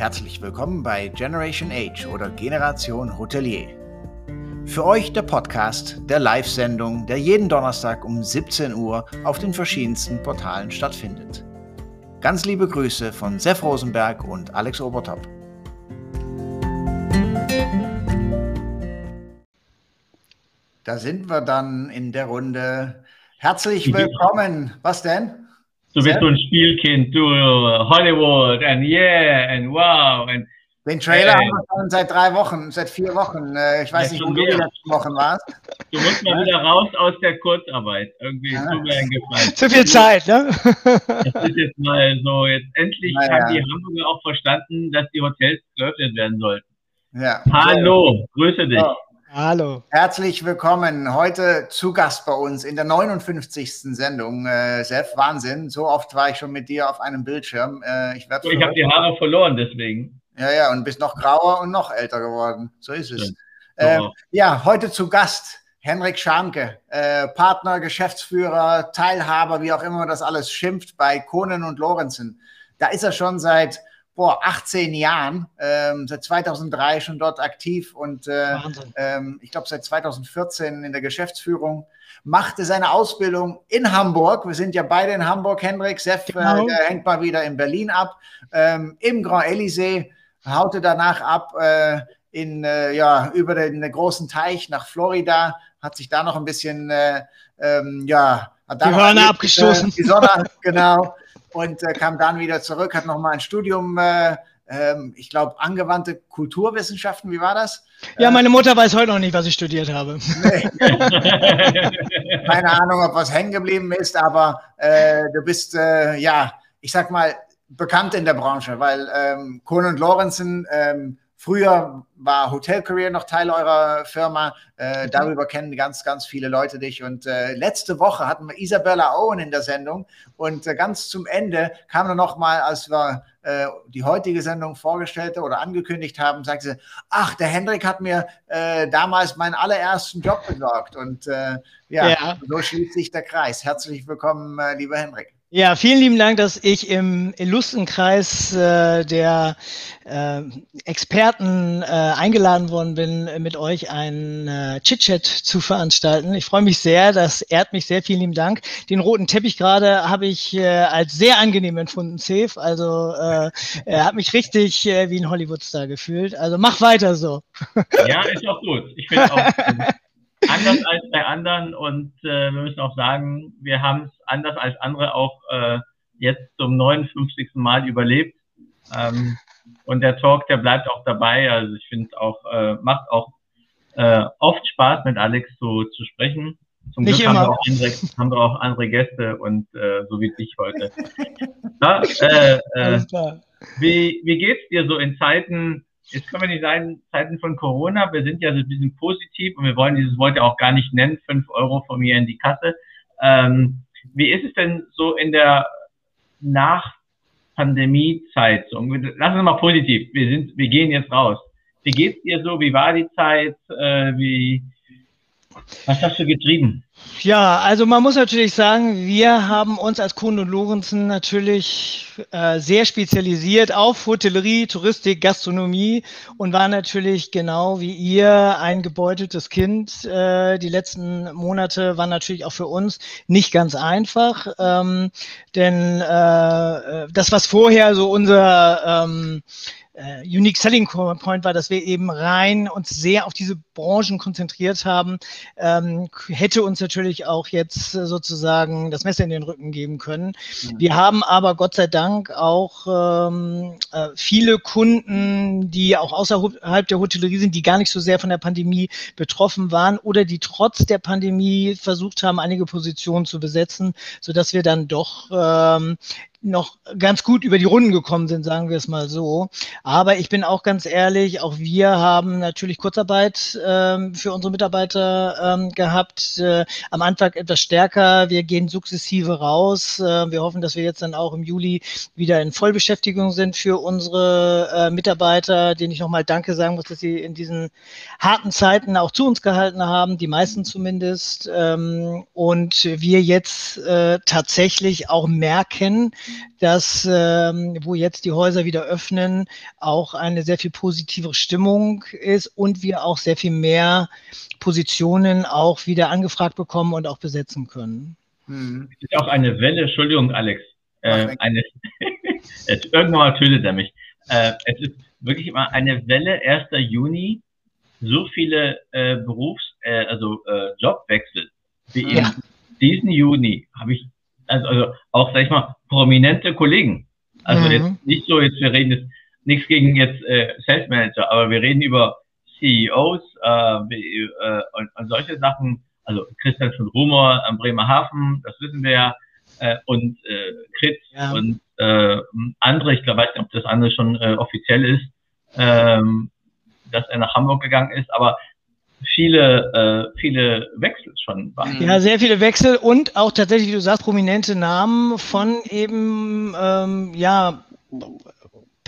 Herzlich willkommen bei Generation Age oder Generation Hotelier. Für euch der Podcast der Live-Sendung, der jeden Donnerstag um 17 Uhr auf den verschiedensten Portalen stattfindet. Ganz liebe Grüße von Sef Rosenberg und Alex Obertop. Da sind wir dann in der Runde. Herzlich willkommen. Was denn? Du bist so ein Spielkind, du Hollywood and yeah and wow. And, Den Trailer äh, haben wir schon seit drei Wochen, seit vier Wochen. Äh, ich weiß nicht, wo du die letzten Wochen warst. Du musst mal wieder raus aus der Kurzarbeit. Irgendwie ja. zu mir eingefallen. Zu viel Zeit, ne? Das ist jetzt mal so. Jetzt endlich ja. haben die Hamburger auch verstanden, dass die Hotels geöffnet werden sollten. Ja. Hallo, grüße dich. Oh. Hallo. Herzlich willkommen. Heute zu Gast bei uns in der 59. Sendung. Äh, Sef, Wahnsinn. So oft war ich schon mit dir auf einem Bildschirm. Äh, ich ich habe die Haare verloren, deswegen. Ja, ja, und bist noch grauer und noch älter geworden. So ist es. Äh, ja, heute zu Gast Henrik Schamke, äh, Partner, Geschäftsführer, Teilhaber, wie auch immer man das alles schimpft, bei Kohnen und Lorenzen. Da ist er schon seit vor 18 Jahren, ähm, seit 2003 schon dort aktiv und äh, ähm, ich glaube seit 2014 in der Geschäftsführung. Machte seine Ausbildung in Hamburg. Wir sind ja beide in Hamburg, Hendrik. Seff äh, genau. äh, hängt mal wieder in Berlin ab. Ähm, Im Grand Elysée haute danach ab äh, in, äh, ja, über den, den, großen Teich nach Florida, hat sich da noch ein bisschen, äh, ähm, ja, hat die Hörner abgestoßen. die Sonne, genau und äh, kam dann wieder zurück, hat nochmal ein Studium, äh, äh, ich glaube, angewandte Kulturwissenschaften, wie war das? Ja, meine Mutter weiß heute noch nicht, was ich studiert habe. Nee. Keine Ahnung, ob was hängen geblieben ist, aber äh, du bist, äh, ja, ich sag mal, bekannt in der Branche, weil ähm, Kohn und Lorenzen ähm, Früher war Hotel Career noch Teil eurer Firma. Äh, mhm. darüber kennen ganz, ganz viele Leute dich. Und äh, letzte Woche hatten wir Isabella Owen in der Sendung. Und äh, ganz zum Ende kam dann noch mal, als wir äh, die heutige Sendung vorgestellte oder angekündigt haben, sagte sie, ach, der Hendrik hat mir äh, damals meinen allerersten Job besorgt. Und äh, ja, ja, so schließt sich der Kreis. Herzlich willkommen, lieber Hendrik. Ja, vielen lieben Dank, dass ich im illustren Kreis äh, der äh, Experten äh, eingeladen worden bin, mit euch einen äh, Chit-Chat zu veranstalten. Ich freue mich sehr, das ehrt mich sehr. Vielen lieben Dank. Den roten Teppich gerade habe ich äh, als sehr angenehm empfunden, Safe. Also äh, er hat mich richtig äh, wie ein Hollywoodstar gefühlt. Also mach weiter so. Ja, ist auch gut. Ich finde auch. anders als bei anderen und äh, wir müssen auch sagen, wir haben es anders als andere auch äh, jetzt zum 59. Mal überlebt. Ähm, und der Talk, der bleibt auch dabei. Also ich finde es auch, äh, macht auch äh, oft Spaß, mit Alex so zu sprechen. Zum Nicht Glück haben wir, auch andere, haben wir auch andere Gäste und äh, so wie dich heute. Ja, äh, äh, wie, wie geht's dir so in Zeiten, jetzt können wir nicht sagen, Zeiten von Corona, wir sind ja so ein bisschen positiv und wir wollen dieses Wort ja auch gar nicht nennen, fünf Euro von mir in die Kasse. Ähm, wie ist es denn so in der Nach-Pandemie-Zeit? So, lass uns mal positiv. Wir sind, wir gehen jetzt raus. Wie geht's dir so? Wie war die Zeit? Äh, wie, was hast du getrieben? Ja, also man muss natürlich sagen, wir haben uns als Kuhn und Lorenzen natürlich äh, sehr spezialisiert auf Hotellerie, Touristik, Gastronomie und war natürlich genau wie ihr ein gebeuteltes Kind. Äh, die letzten Monate waren natürlich auch für uns nicht ganz einfach, ähm, denn äh, das, was vorher so unser ähm, äh, Unique Selling Point war, dass wir eben rein uns sehr auf diese Branchen konzentriert haben, ähm, hätte uns natürlich auch jetzt äh, sozusagen das Messer in den Rücken geben können. Mhm. Wir haben aber Gott sei Dank auch ähm, äh, viele Kunden, die auch außerhalb der Hotellerie sind, die gar nicht so sehr von der Pandemie betroffen waren oder die trotz der Pandemie versucht haben, einige Positionen zu besetzen, so dass wir dann doch ähm, noch ganz gut über die Runden gekommen sind, sagen wir es mal so. Aber ich bin auch ganz ehrlich, auch wir haben natürlich Kurzarbeit ähm, für unsere Mitarbeiter ähm, gehabt. Äh, am Anfang etwas stärker. Wir gehen sukzessive raus. Äh, wir hoffen, dass wir jetzt dann auch im Juli wieder in Vollbeschäftigung sind für unsere äh, Mitarbeiter, denen ich nochmal Danke sagen muss, dass sie in diesen harten Zeiten auch zu uns gehalten haben, die meisten zumindest. Ähm, und wir jetzt äh, tatsächlich auch merken, dass ähm, wo jetzt die Häuser wieder öffnen, auch eine sehr viel positivere Stimmung ist und wir auch sehr viel mehr Positionen auch wieder angefragt bekommen und auch besetzen können. Hm. Es ist auch eine Welle, Entschuldigung, Alex, äh, eine, jetzt, irgendwann mal tötet er mich. Äh, es ist wirklich immer eine Welle 1. Juni, so viele äh, Berufs-, äh, also äh, Jobwechsel wie ja. in diesen Juni habe ich, also, also auch, sag ich mal, prominente Kollegen. Also mhm. jetzt nicht so, jetzt wir reden jetzt nichts gegen jetzt äh, Sales Manager, aber wir reden über CEOs äh, äh, und, und solche Sachen. Also Christian von Rumor am Bremerhaven, das wissen wir ja, äh, und äh, Kritz ja. und äh, andere, ich glaube, weiß nicht, ob das andere schon äh, offiziell ist, ähm, dass er nach Hamburg gegangen ist, aber viele, äh, viele Wechsel schon waren. Ja, sehr viele Wechsel und auch tatsächlich, wie du sagst, prominente Namen von eben, ähm, ja,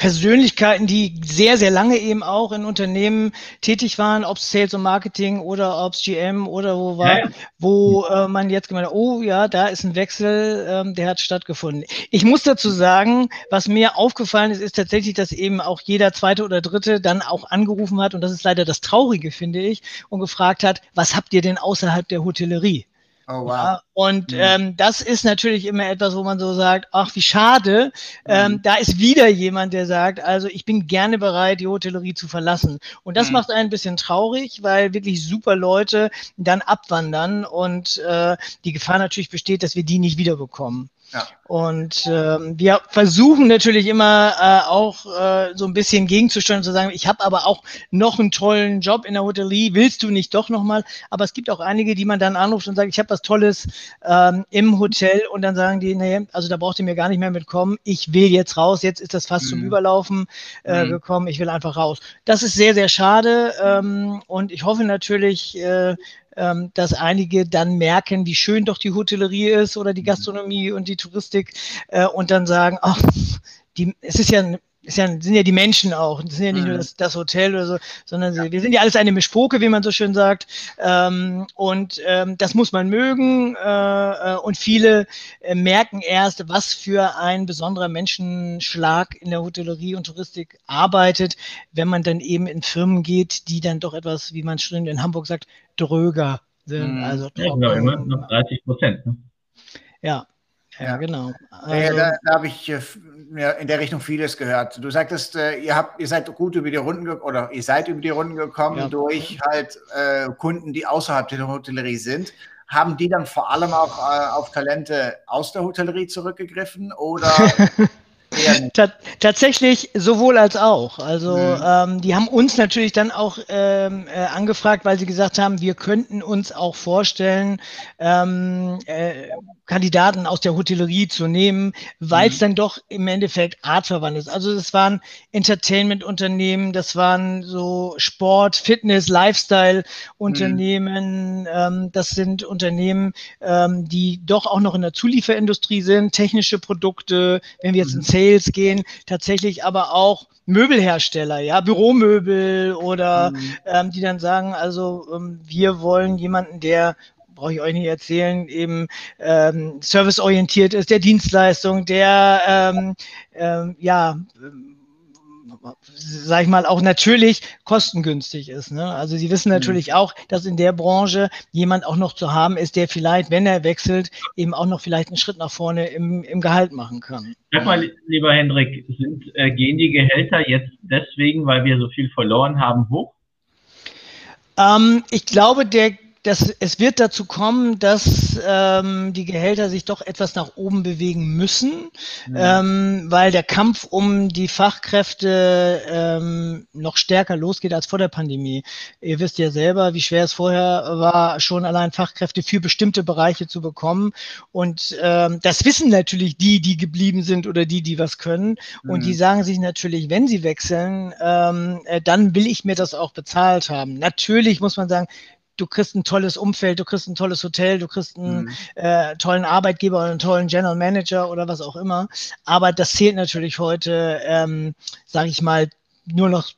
Persönlichkeiten, die sehr, sehr lange eben auch in Unternehmen tätig waren, ob es Sales und Marketing oder ob es GM oder wo war, ja. wo äh, man jetzt gemeint hat, oh ja, da ist ein Wechsel, ähm, der hat stattgefunden. Ich muss dazu sagen, was mir aufgefallen ist, ist tatsächlich, dass eben auch jeder zweite oder dritte dann auch angerufen hat, und das ist leider das Traurige, finde ich, und gefragt hat, was habt ihr denn außerhalb der Hotellerie? Oh, wow. Ja, und mhm. ähm, das ist natürlich immer etwas, wo man so sagt, ach, wie schade. Ähm, mhm. da ist wieder jemand, der sagt, also ich bin gerne bereit, die Hotellerie zu verlassen. Und das mhm. macht einen ein bisschen traurig, weil wirklich super Leute dann abwandern und äh, die Gefahr natürlich besteht, dass wir die nicht wiederbekommen. Ja. Und ähm, wir versuchen natürlich immer äh, auch äh, so ein bisschen gegenzusteuern, zu sagen, ich habe aber auch noch einen tollen Job in der Hotellerie, willst du nicht doch nochmal? Aber es gibt auch einige, die man dann anruft und sagt, ich habe was Tolles ähm, im Hotel und dann sagen die, nee, also da braucht ihr mir gar nicht mehr mitkommen, ich will jetzt raus, jetzt ist das fast mhm. zum Überlaufen äh, mhm. gekommen, ich will einfach raus. Das ist sehr, sehr schade ähm, und ich hoffe natürlich, äh, ähm, dass einige dann merken, wie schön doch die Hotellerie ist oder die mhm. Gastronomie und die Touristik äh, und dann sagen, ach, die, es ist ja ist ja, sind ja die Menschen auch. Das sind ja nicht mhm. nur das, das, Hotel oder so, sondern ja. wir sind ja alles eine Mischpoke, wie man so schön sagt. Ähm, und ähm, das muss man mögen. Äh, äh, und viele äh, merken erst, was für ein besonderer Menschenschlag in der Hotellerie und Touristik arbeitet, wenn man dann eben in Firmen geht, die dann doch etwas, wie man schon in Hamburg sagt, dröger sind. Mhm. Also ja, genau, immer noch 30 Prozent. Ne? Ja, ja, genau. Also, ja, da, da habe ich äh, in der Richtung vieles gehört. Du sagtest, äh, ihr habt, ihr seid gut über die Runden oder ihr seid über die Runden gekommen ja. durch halt äh, Kunden, die außerhalb der Hotellerie sind. Haben die dann vor allem auch äh, auf Talente aus der Hotellerie zurückgegriffen oder Tatsächlich sowohl als auch. Also mhm. ähm, die haben uns natürlich dann auch ähm, äh, angefragt, weil sie gesagt haben, wir könnten uns auch vorstellen, ähm, äh, Kandidaten aus der Hotellerie zu nehmen, weil es mhm. dann doch im Endeffekt artverwandt ist. Also das waren Entertainment-Unternehmen, das waren so Sport, Fitness, Lifestyle-Unternehmen. Mhm. Ähm, das sind Unternehmen, ähm, die doch auch noch in der Zulieferindustrie sind, technische Produkte, wenn wir jetzt mhm. in Sales gehen, tatsächlich aber auch Möbelhersteller, ja, Büromöbel oder mhm. ähm, die dann sagen, also ähm, wir wollen jemanden, der brauche ich euch nicht erzählen, eben ähm, serviceorientiert ist, der Dienstleistung, der ähm, ähm, ja sag ich mal, auch natürlich kostengünstig ist. Ne? Also Sie wissen mhm. natürlich mhm. auch, dass in der Branche jemand auch noch zu haben ist, der vielleicht, wenn er wechselt, eben auch noch vielleicht einen Schritt nach vorne im, im Gehalt machen kann. Sag mal, lieber Hendrik, sind, äh, gehen die Gehälter jetzt deswegen, weil wir so viel verloren haben, hoch? Ähm, ich glaube, der das, es wird dazu kommen, dass ähm, die Gehälter sich doch etwas nach oben bewegen müssen, mhm. ähm, weil der Kampf um die Fachkräfte ähm, noch stärker losgeht als vor der Pandemie. Ihr wisst ja selber, wie schwer es vorher war, schon allein Fachkräfte für bestimmte Bereiche zu bekommen. Und ähm, das wissen natürlich die, die geblieben sind oder die, die was können. Mhm. Und die sagen sich natürlich, wenn sie wechseln, ähm, äh, dann will ich mir das auch bezahlt haben. Natürlich muss man sagen, du kriegst ein tolles Umfeld, du kriegst ein tolles Hotel, du kriegst einen mhm. äh, tollen Arbeitgeber oder einen tollen General Manager oder was auch immer. Aber das zählt natürlich heute, ähm, sage ich mal, nur noch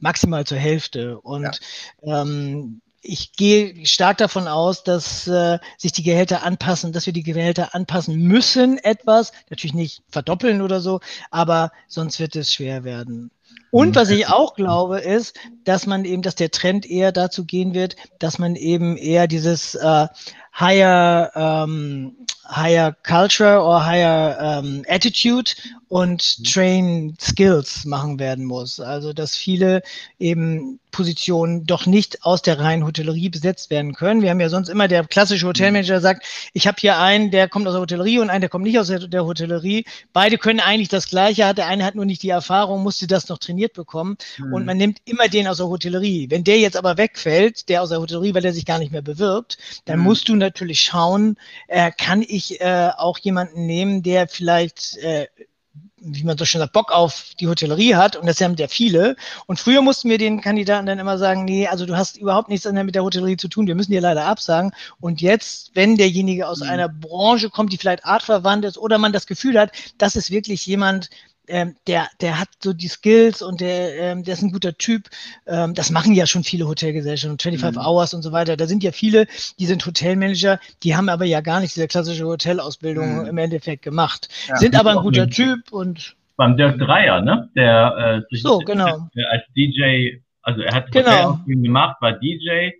maximal zur Hälfte. Und ja. ähm, ich gehe stark davon aus, dass äh, sich die Gehälter anpassen, dass wir die Gehälter anpassen müssen etwas, natürlich nicht verdoppeln oder so, aber sonst wird es schwer werden. Und was ich auch glaube, ist, dass man eben, dass der Trend eher dazu gehen wird, dass man eben eher dieses äh, higher, ähm, higher culture or higher ähm, attitude und train skills machen werden muss. Also dass viele eben Positionen doch nicht aus der reinen Hotellerie besetzt werden können. Wir haben ja sonst immer der klassische Hotelmanager sagt, ich habe hier einen, der kommt aus der Hotellerie und einen, der kommt nicht aus der, der, Hotellerie. Beide können eigentlich das Gleiche, hat der eine hat nur nicht die Erfahrung, musste das noch trainiert bekommen mhm. und man nimmt immer den aus der Hotellerie. Wenn der jetzt aber wegfällt, der aus der Hotellerie, weil der sich gar nicht mehr bewirbt, dann mhm. musst du natürlich schauen, äh, kann ich äh, auch jemanden nehmen, der vielleicht äh, wie man so schön sagt, Bock auf die Hotellerie hat und das haben ja viele. Und früher mussten wir den Kandidaten dann immer sagen, nee, also du hast überhaupt nichts mit der Hotellerie zu tun, wir müssen dir leider absagen. Und jetzt, wenn derjenige aus mhm. einer Branche kommt, die vielleicht artverwandt ist oder man das Gefühl hat, das ist wirklich jemand, ähm, der, der hat so die Skills und der, ähm, der ist ein guter Typ. Ähm, das machen ja schon viele Hotelgesellschaften, 25 mhm. Hours und so weiter. Da sind ja viele, die sind Hotelmanager, die haben aber ja gar nicht diese klassische Hotelausbildung mhm. im Endeffekt gemacht. Ja, sind aber ein guter Typ und. Beim Dirk Dreier, ne? Der äh, so, genau. als DJ, also er hat genau. gemacht, war DJ,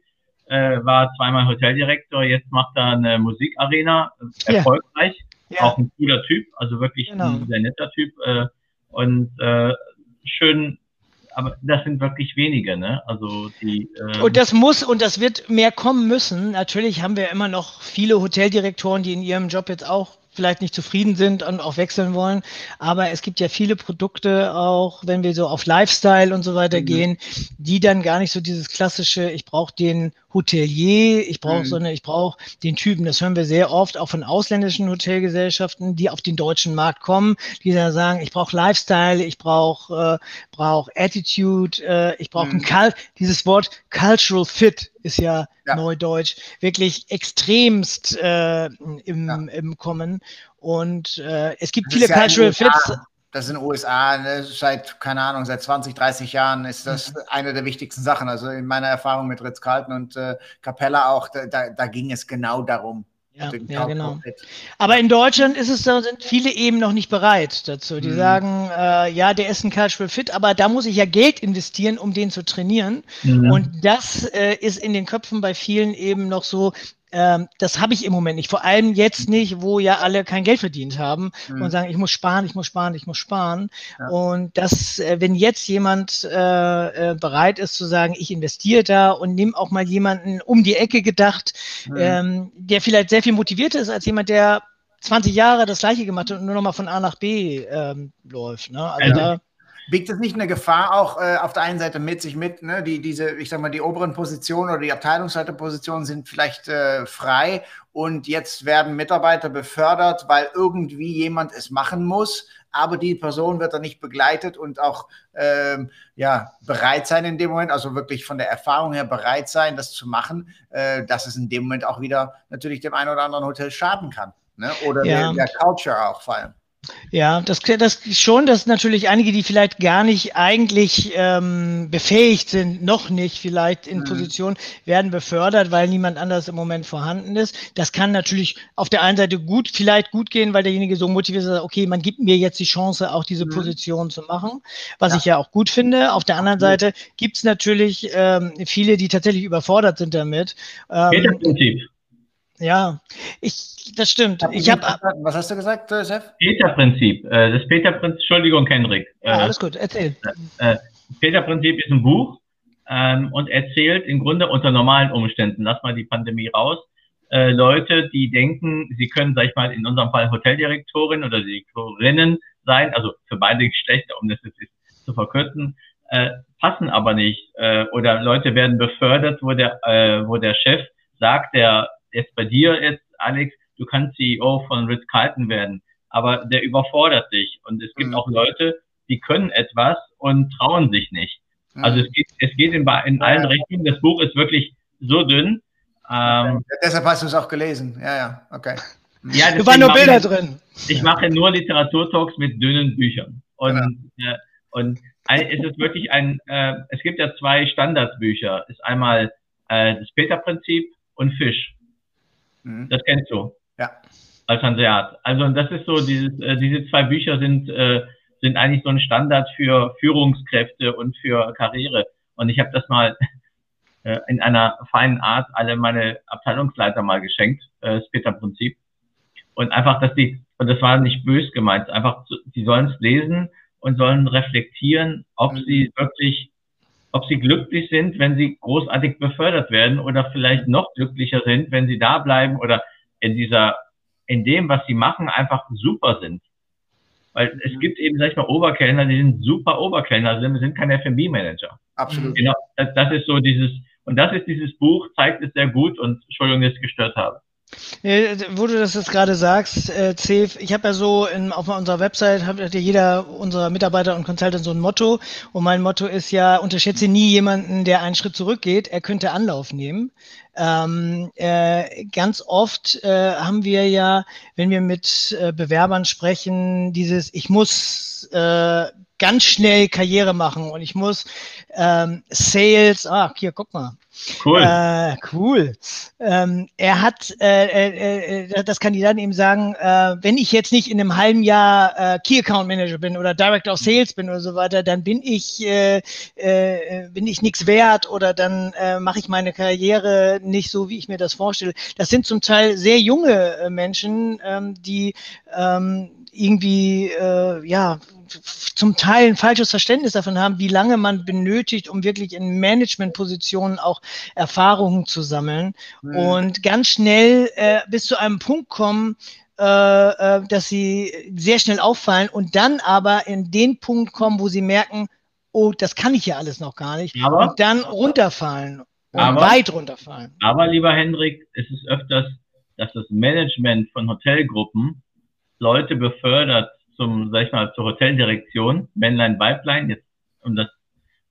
äh, war zweimal Hoteldirektor, jetzt macht er eine Musikarena, erfolgreich. Ja. Auch ein cooler Typ, also wirklich genau. ein sehr netter Typ. Äh, und äh, schön, aber das sind wirklich wenige, ne? Also die. Äh und das muss und das wird mehr kommen müssen. Natürlich haben wir immer noch viele Hoteldirektoren, die in ihrem Job jetzt auch vielleicht nicht zufrieden sind und auch wechseln wollen. Aber es gibt ja viele Produkte auch, wenn wir so auf Lifestyle und so weiter mhm. gehen, die dann gar nicht so dieses klassische, ich brauche den Hotelier, ich brauche mhm. so eine, ich brauche den Typen. Das hören wir sehr oft auch von ausländischen Hotelgesellschaften, die auf den deutschen Markt kommen, die dann sagen, ich brauche Lifestyle, ich brauche äh, brauch Attitude, äh, ich brauche mhm. ein Cult, dieses Wort Cultural Fit ist ja, ja. Neudeutsch, wirklich extremst äh, im, ja. im Kommen. Und äh, es gibt das viele Cultural Fits. Das ist in den USA ne, seit, keine Ahnung, seit 20, 30 Jahren ist das mhm. eine der wichtigsten Sachen. Also in meiner Erfahrung mit Ritz-Carlton und äh, Capella auch, da, da ging es genau darum. Ja, ja genau. Aber in Deutschland ist es, da sind viele eben noch nicht bereit dazu. Die mhm. sagen, äh, ja, der ist ein Cultural Fit, aber da muss ich ja Geld investieren, um den zu trainieren. Mhm. Und das äh, ist in den Köpfen bei vielen eben noch so, ähm, das habe ich im Moment nicht. Vor allem jetzt nicht, wo ja alle kein Geld verdient haben mhm. und sagen, ich muss sparen, ich muss sparen, ich muss sparen. Ja. Und das, äh, wenn jetzt jemand äh, äh, bereit ist zu sagen, ich investiere da und nehme auch mal jemanden um die Ecke gedacht, mhm. ähm, der vielleicht sehr viel motivierter ist als jemand, der 20 Jahre das gleiche gemacht hat und nur noch mal von A nach B ähm, läuft. Ne? Also, also da, Biegt es nicht eine Gefahr auch äh, auf der einen Seite mit sich mit, ne? die, diese, ich sag mal, die oberen Positionen oder die Abteilungsleiterpositionen sind vielleicht äh, frei und jetzt werden Mitarbeiter befördert, weil irgendwie jemand es machen muss, aber die Person wird dann nicht begleitet und auch ähm, ja, bereit sein in dem Moment, also wirklich von der Erfahrung her bereit sein, das zu machen, äh, dass es in dem Moment auch wieder natürlich dem einen oder anderen Hotel schaden kann. Ne? Oder ja. der, der Culture auch vor allem. Ja, das, das schon, dass natürlich einige, die vielleicht gar nicht eigentlich ähm, befähigt sind, noch nicht vielleicht in mhm. Position, werden befördert, weil niemand anders im Moment vorhanden ist. Das kann natürlich auf der einen Seite gut, vielleicht gut gehen, weil derjenige so motiviert ist, okay, man gibt mir jetzt die Chance, auch diese mhm. Position zu machen, was ja. ich ja auch gut finde. Auf der anderen Seite gibt es natürlich ähm, viele, die tatsächlich überfordert sind damit. Ähm, ja, ich, das stimmt. Ich hab, was hast du gesagt, Josef? Peter-Prinzip. Äh, das Peter-Prinzip, Entschuldigung, Henrik. Ja, äh, alles gut, erzähl. Äh, Peter-Prinzip ist ein Buch ähm, und erzählt im Grunde unter normalen Umständen, lass mal die Pandemie raus, äh, Leute, die denken, sie können, sag ich mal, in unserem Fall Hoteldirektorin oder Direktorinnen sein, also für beide Geschlechter, um das jetzt zu verkürzen, äh, passen aber nicht. Äh, oder Leute werden befördert, wo der, äh, wo der Chef sagt, der jetzt bei dir jetzt, Alex, du kannst CEO von Ritz Carlton werden, aber der überfordert dich. Und es gibt mhm. auch Leute, die können etwas und trauen sich nicht. Mhm. Also es geht, es geht in, in allen ja. Richtungen. Das Buch ist wirklich so dünn. Ähm, ja, deshalb hast du es auch gelesen. Ja, ja, okay. Ja, du waren nur Bilder ich, drin. Ich mache nur Literaturtalks mit dünnen Büchern. Und, ja. äh, und es ist wirklich ein, äh, es gibt ja zwei Standardbücher. Ist einmal äh, das Peter-Prinzip und Fisch. Mhm. Das kennst du. Ja. Als Hanseat. Also das ist so, dieses, äh, diese zwei Bücher sind, äh, sind eigentlich so ein Standard für Führungskräfte und für Karriere. Und ich habe das mal äh, in einer feinen Art alle meine Abteilungsleiter mal geschenkt, äh, das Peter-Prinzip. Und einfach, dass die, und das war nicht bös gemeint, einfach, die sollen es lesen und sollen reflektieren, ob mhm. sie wirklich, ob sie glücklich sind, wenn sie großartig befördert werden oder vielleicht noch glücklicher sind, wenn sie da bleiben oder in dieser, in dem, was sie machen, einfach super sind. Weil es gibt eben, sag ich mal, Oberkellner, die sind super Oberkellner, sind, sind keine F&B-Manager. Absolut. Genau, das, das ist so dieses, und das ist dieses Buch, zeigt es sehr gut und Entschuldigung, dass ich gestört habe. Wo du das jetzt gerade sagst, äh, Cef, ich habe ja so in, auf unserer Website hat ja jeder unserer Mitarbeiter und Consultants so ein Motto und mein Motto ist ja, unterschätze nie jemanden, der einen Schritt zurückgeht, er könnte Anlauf nehmen. Ähm, äh, ganz oft äh, haben wir ja, wenn wir mit äh, Bewerbern sprechen, dieses, ich muss äh, ganz schnell Karriere machen und ich muss ähm, Sales, ah, hier, guck mal. Cool. Äh, cool. Ähm, er hat, äh, äh, äh, das Kandidaten eben sagen, äh, wenn ich jetzt nicht in einem halben Jahr Key Account Manager bin oder Director of Sales bin oder so weiter, dann bin ich, bin ich nichts wert oder dann mache ich meine Karriere nicht so, wie ich mir das vorstelle. Das sind zum Teil sehr junge äh, Menschen, ähm, die ähm, irgendwie, äh, ja, zum Teil ein falsches Verständnis davon haben, wie lange man benötigt, um wirklich in Managementpositionen auch Erfahrungen zu sammeln mhm. und ganz schnell äh, bis zu einem Punkt kommen, äh, äh, dass sie sehr schnell auffallen und dann aber in den Punkt kommen, wo sie merken, oh, das kann ich ja alles noch gar nicht aber, und dann runterfallen aber, weit runterfallen. Aber lieber Hendrik, es ist öfters, dass das Management von Hotelgruppen Leute befördert, zum, sag ich mal, zur Hoteldirektion, Männlein, Weiblein, jetzt, um das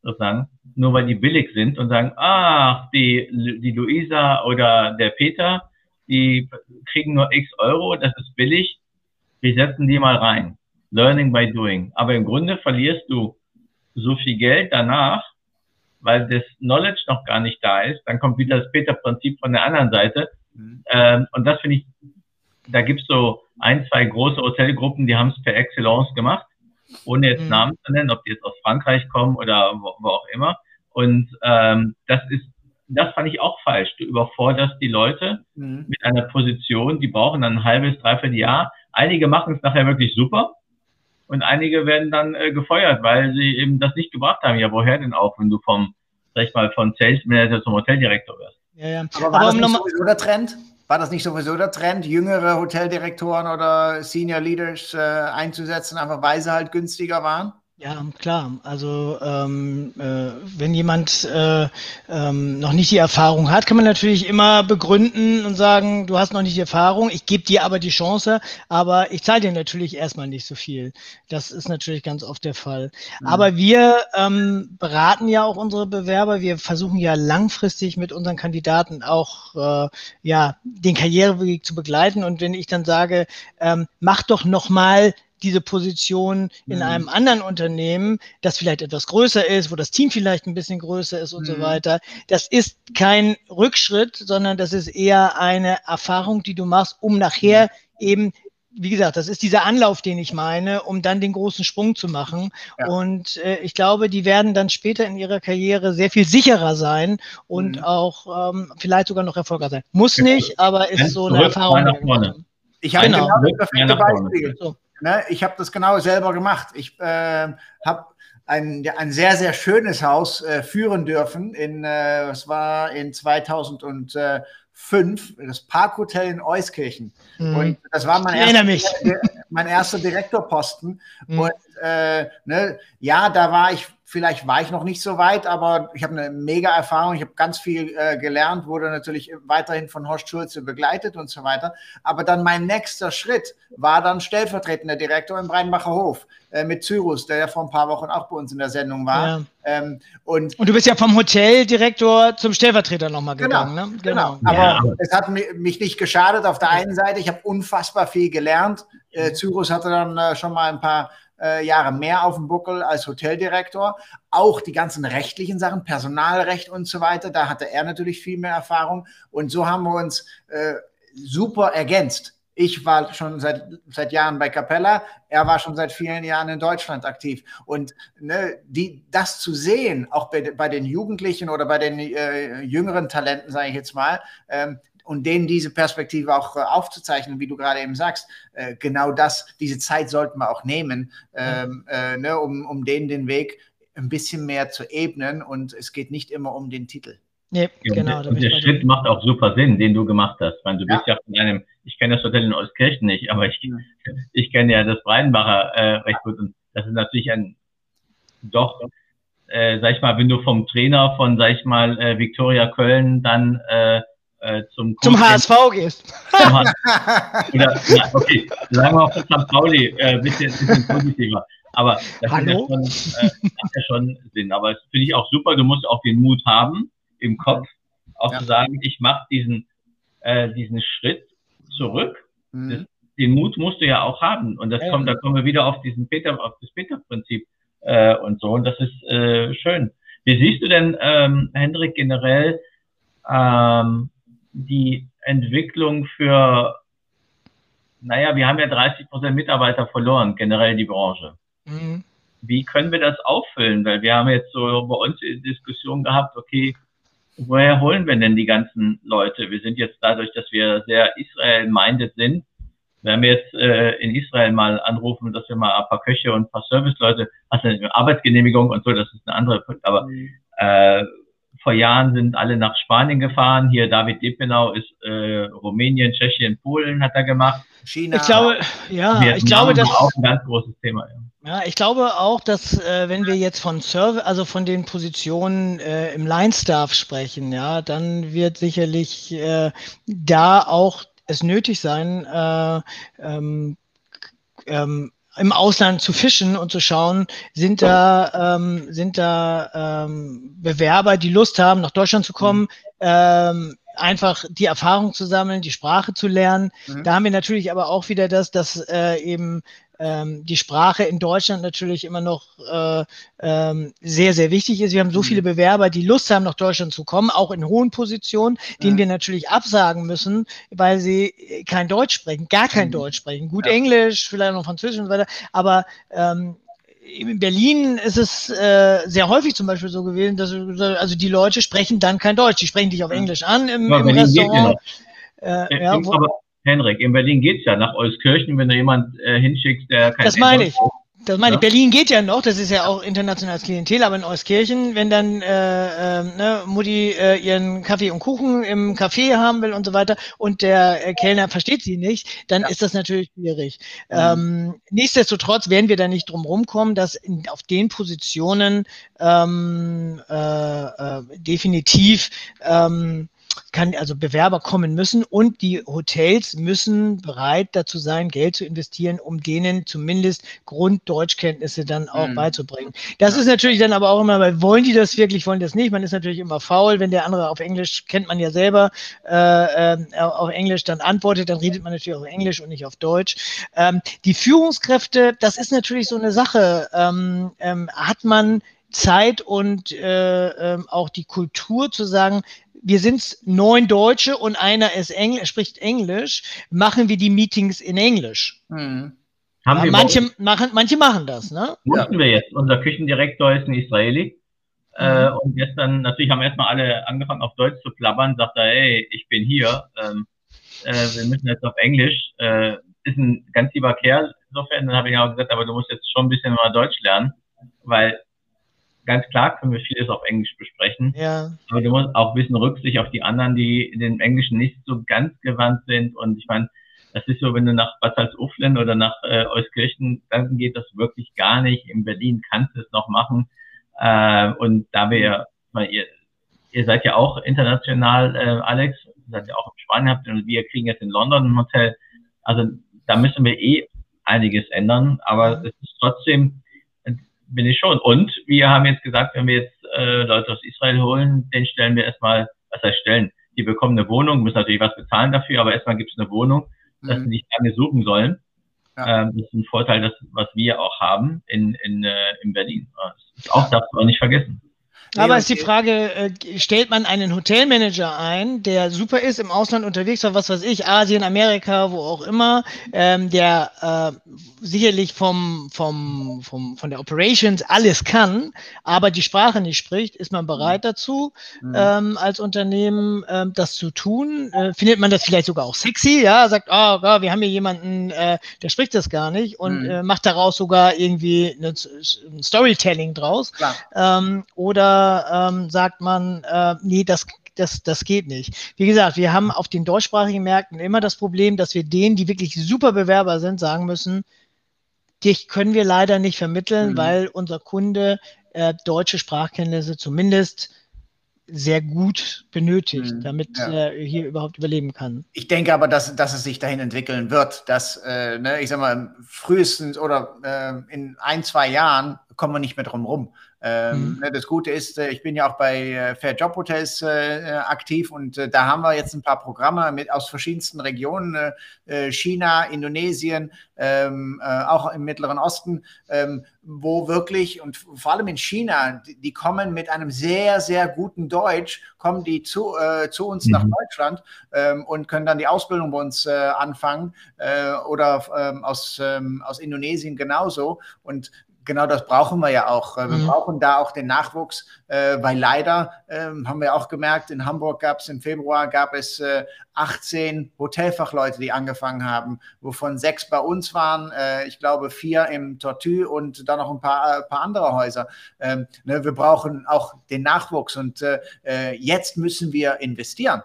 sozusagen, nur weil die billig sind und sagen, ach, die, die Luisa oder der Peter, die kriegen nur x Euro, das ist billig, wir setzen die mal rein. Learning by doing. Aber im Grunde verlierst du so viel Geld danach, weil das Knowledge noch gar nicht da ist. Dann kommt wieder das Peter-Prinzip von der anderen Seite. Mhm. Ähm, und das finde ich, da gibt's so ein, zwei große Hotelgruppen, die haben es per Excellence gemacht, ohne jetzt mhm. Namen zu nennen, ob die jetzt aus Frankreich kommen oder wo, wo auch immer. Und ähm, das ist, das fand ich auch falsch. Du überforderst die Leute mhm. mit einer Position, die brauchen dann ein halbes, dreiviertel Jahr. Einige machen es nachher wirklich super und einige werden dann äh, gefeuert, weil sie eben das nicht gebracht haben. Ja, woher denn auch, wenn du vom, sag ich mal, von Sales Manager zum Hoteldirektor wirst? Ja, ja. Aber war Aber das nicht sowieso der Trend? War das nicht sowieso der Trend, jüngere Hoteldirektoren oder Senior Leaders äh, einzusetzen, einfach weil sie halt günstiger waren? Ja, klar. Also ähm, äh, wenn jemand äh, ähm, noch nicht die Erfahrung hat, kann man natürlich immer begründen und sagen, du hast noch nicht die Erfahrung, ich gebe dir aber die Chance, aber ich zahle dir natürlich erstmal nicht so viel. Das ist natürlich ganz oft der Fall. Mhm. Aber wir ähm, beraten ja auch unsere Bewerber. Wir versuchen ja langfristig mit unseren Kandidaten auch äh, ja den Karriereweg zu begleiten. Und wenn ich dann sage, ähm, mach doch noch mal diese Position in mhm. einem anderen Unternehmen, das vielleicht etwas größer ist, wo das Team vielleicht ein bisschen größer ist und mhm. so weiter. Das ist kein Rückschritt, sondern das ist eher eine Erfahrung, die du machst, um nachher mhm. eben wie gesagt, das ist dieser Anlauf, den ich meine, um dann den großen Sprung zu machen. Ja. Und äh, ich glaube, die werden dann später in ihrer Karriere sehr viel sicherer sein und mhm. auch ähm, vielleicht sogar noch erfolgreicher sein. Muss nicht, aber ist so eine Erfahrung. Ich habe genau, genau das perfekte Beispiel. So. Ne? Ich habe das genau selber gemacht. Ich äh, habe ein, ein sehr, sehr schönes Haus äh, führen dürfen. In, äh, was war in 2005, das Parkhotel in Euskirchen. Mhm. Und das war mein, erster, mein erster Direktorposten. Mhm. Und äh, ne, ja, da war ich Vielleicht war ich noch nicht so weit, aber ich habe eine mega Erfahrung. Ich habe ganz viel äh, gelernt, wurde natürlich weiterhin von Horst Schulze begleitet und so weiter. Aber dann mein nächster Schritt war dann stellvertretender Direktor im Breinbacher Hof äh, mit Cyrus, der ja vor ein paar Wochen auch bei uns in der Sendung war. Ja. Ähm, und, und du bist ja vom Hoteldirektor zum Stellvertreter nochmal genau, gegangen. Ne? Genau. genau. Aber ja. es hat mich nicht geschadet auf der einen Seite. Ich habe unfassbar viel gelernt. Äh, Cyrus hatte dann äh, schon mal ein paar äh, Jahre mehr auf dem Buckel als Hoteldirektor. Auch die ganzen rechtlichen Sachen, Personalrecht und so weiter, da hatte er natürlich viel mehr Erfahrung. Und so haben wir uns äh, super ergänzt. Ich war schon seit, seit Jahren bei Capella, er war schon seit vielen Jahren in Deutschland aktiv. Und ne, die, das zu sehen, auch bei, bei den Jugendlichen oder bei den äh, jüngeren Talenten, sage ich jetzt mal, ähm, und denen diese Perspektive auch äh, aufzuzeichnen, wie du gerade eben sagst, äh, genau das, diese Zeit sollten wir auch nehmen, ähm, äh, ne, um, um denen den Weg ein bisschen mehr zu ebnen. Und es geht nicht immer um den Titel. Nee, ja, genau. Und der, Schritt macht auch super Sinn, den du gemacht hast. Weil du ja. bist ja von einem, ich kenne das Hotel in Euskirchen nicht, aber ich, ich kenne ja das Breidenbacher äh, recht gut. Und das ist natürlich ein, doch, äh, sag ich mal, wenn du vom Trainer von, sag ich mal, äh, Viktoria Köln dann äh, äh, zum, zum HSV gehst. Zum HSV. Oder, na, okay, sagen wir auch St. Pauli, äh, bisschen, bisschen positiver. Aber das ja schon, äh, macht ja schon Sinn. Aber das finde ich auch super. Du musst auch den Mut haben, im Kopf, auch ja. zu sagen, ich mache diesen, äh, diesen Schritt zurück. Mhm. Das, den Mut musst du ja auch haben. Und das ja. kommt, da kommen wir wieder auf diesen Peter, auf das Peter-Prinzip äh, und so. Und das ist äh, schön. Wie siehst du denn, ähm, Hendrik, generell ähm, die Entwicklung für, naja, wir haben ja 30 Prozent Mitarbeiter verloren, generell die Branche. Mhm. Wie können wir das auffüllen? Weil wir haben jetzt so bei uns die Diskussion gehabt, okay, woher holen wir denn die ganzen Leute? Wir sind jetzt dadurch, dass wir sehr Israel-minded sind, wenn wir jetzt äh, in Israel mal anrufen, dass wir mal ein paar Köche und ein paar Serviceleute, also eine Arbeitsgenehmigung und so, das ist ein anderer Punkt, aber mhm. äh, vor Jahren sind alle nach Spanien gefahren. Hier David Depenau ist äh, Rumänien, Tschechien, Polen hat er gemacht. China. Ich glaube, ja, Vietnam ich glaube, das auch ein ganz großes Thema. Ja. Ja, ich glaube auch, dass äh, wenn wir jetzt von Server, also von den Positionen äh, im Line-Staff sprechen, ja, dann wird sicherlich äh, da auch es nötig sein, äh, ähm, ähm, im Ausland zu fischen und zu schauen, sind da, ähm, sind da ähm, Bewerber, die Lust haben, nach Deutschland zu kommen, mhm. ähm, einfach die Erfahrung zu sammeln, die Sprache zu lernen. Mhm. Da haben wir natürlich aber auch wieder das, dass äh, eben ähm, die Sprache in Deutschland natürlich immer noch äh, ähm, sehr, sehr wichtig ist. Wir haben so mhm. viele Bewerber, die Lust haben, nach Deutschland zu kommen, auch in hohen Positionen, denen ja. wir natürlich absagen müssen, weil sie kein Deutsch sprechen, gar kein mhm. Deutsch sprechen. Gut ja. Englisch, vielleicht noch Französisch und so weiter, aber ähm, in Berlin ist es äh, sehr häufig zum Beispiel so gewesen, dass also die Leute sprechen dann kein Deutsch, die sprechen dich auf Englisch an im, im Restaurant. Äh, ja, wo, aber Henrik, in Berlin geht es ja nach Euskirchen, wenn du jemand äh, hinschickst, der kein Das meine ich. Das meine ich. Berlin geht ja noch, das ist ja auch internationales Klientel, aber in Euskirchen, wenn dann äh, äh, ne, Mutti äh, ihren Kaffee und Kuchen im Café haben will und so weiter und der äh, Kellner versteht sie nicht, dann ja. ist das natürlich schwierig. Mhm. Ähm, nichtsdestotrotz werden wir da nicht drum rumkommen, dass in, auf den Positionen ähm, äh, äh, definitiv ähm, kann also Bewerber kommen müssen und die Hotels müssen bereit dazu sein, Geld zu investieren, um denen zumindest Grunddeutschkenntnisse dann auch mhm. beizubringen. Das ja. ist natürlich dann aber auch immer, weil wollen die das wirklich, wollen die das nicht? Man ist natürlich immer faul, wenn der andere auf Englisch kennt man ja selber äh, äh, auf Englisch dann antwortet, dann redet man natürlich auf Englisch und nicht auf Deutsch. Ähm, die Führungskräfte, das ist natürlich so eine Sache. Ähm, ähm, hat man Zeit und äh, äh, auch die Kultur zu sagen, wir sind neun Deutsche und einer ist Engl spricht Englisch, machen wir die Meetings in Englisch. Mhm. Ja, manche, machen, manche machen das, ne? Mussten ja. wir jetzt. Unser Küchendirektor ist ein Israeli. Mhm. Äh, und gestern, natürlich haben erstmal alle angefangen auf Deutsch zu plappern, sagt er, hey, ich bin hier, ähm, äh, wir müssen jetzt auf Englisch. Äh, ist ein ganz lieber Kerl, insofern, dann habe ich auch gesagt, aber du musst jetzt schon ein bisschen mal Deutsch lernen, weil ganz klar können wir vieles auf Englisch besprechen. Ja. Aber du musst auch ein bisschen Rücksicht auf die anderen, die in dem Englischen nicht so ganz gewandt sind. Und ich meine, das ist so, wenn du nach Bad Salzuflen oder nach äh, Euskirchen, dann geht das wirklich gar nicht. In Berlin kannst du es noch machen. Äh, und da wir, weil ihr, ihr seid ja auch international, äh, Alex, ihr seid ja auch in Spanien habt und wir kriegen jetzt in London ein Hotel. Also da müssen wir eh einiges ändern, aber es ist trotzdem bin ich schon. Und wir haben jetzt gesagt, wenn wir jetzt äh, Leute aus Israel holen, den stellen wir erstmal, was heißt stellen, die bekommen eine Wohnung, müssen natürlich was bezahlen dafür, aber erstmal gibt es eine Wohnung, dass mhm. sie nicht lange suchen sollen. Ja. Ähm, das ist ein Vorteil, das, was wir auch haben in, in, äh, in Berlin. Das ist auch, darfst du auch nicht vergessen. Aber ist die Frage, äh, stellt man einen Hotelmanager ein, der super ist, im Ausland unterwegs war, was weiß ich, Asien, Amerika, wo auch immer, ähm, der äh, sicherlich vom, vom, vom, von der Operations alles kann, aber die Sprache nicht spricht, ist man bereit mhm. dazu, mhm. ähm, als Unternehmen ähm, das zu tun? Äh, findet man das vielleicht sogar auch sexy, ja, sagt, oh, oh wir haben hier jemanden, äh, der spricht das gar nicht und mhm. macht daraus sogar irgendwie eine, ein Storytelling draus. Ähm, oder ähm, sagt man, äh, nee, das, das, das geht nicht. Wie gesagt, wir haben auf den deutschsprachigen Märkten immer das Problem, dass wir denen, die wirklich super Bewerber sind, sagen müssen, dich können wir leider nicht vermitteln, mhm. weil unser Kunde äh, deutsche Sprachkenntnisse zumindest sehr gut benötigt, mhm, damit ja. er hier überhaupt überleben kann. Ich denke aber, dass, dass es sich dahin entwickeln wird, dass, äh, ne, ich sag mal, frühestens oder äh, in ein, zwei Jahren kommen wir nicht mehr drum rum. Ähm, mhm. Ne, das Gute ist, äh, ich bin ja auch bei äh, Fair Job Hotels äh, äh, aktiv und äh, da haben wir jetzt ein paar Programme mit aus verschiedensten Regionen, äh, China, Indonesien, ähm, auch im Mittleren Osten, ähm, wo wirklich und vor allem in China, die, die, kommen mit einem sehr, sehr guten Deutsch, kommen die zu, zu uns mhm. nach Deutschland ähm, und können dann die Ausbildung bei uns anfangen oder ähm, aus, ähm, aus Indonesien genauso und genau das brauchen wir ja auch. Wir mhm. brauchen da auch den Nachwuchs, äh, weil leider äh, haben wir auch gemerkt, in Hamburg gab es im Februar gab es äh, 18 Hotelfachleute, die angefangen haben, wovon sechs bei uns waren, äh, ich glaube vier im Tortue und dann noch ein paar, äh, paar andere Häuser. Ähm, ne, wir brauchen auch den Nachwuchs und äh, jetzt müssen wir investieren.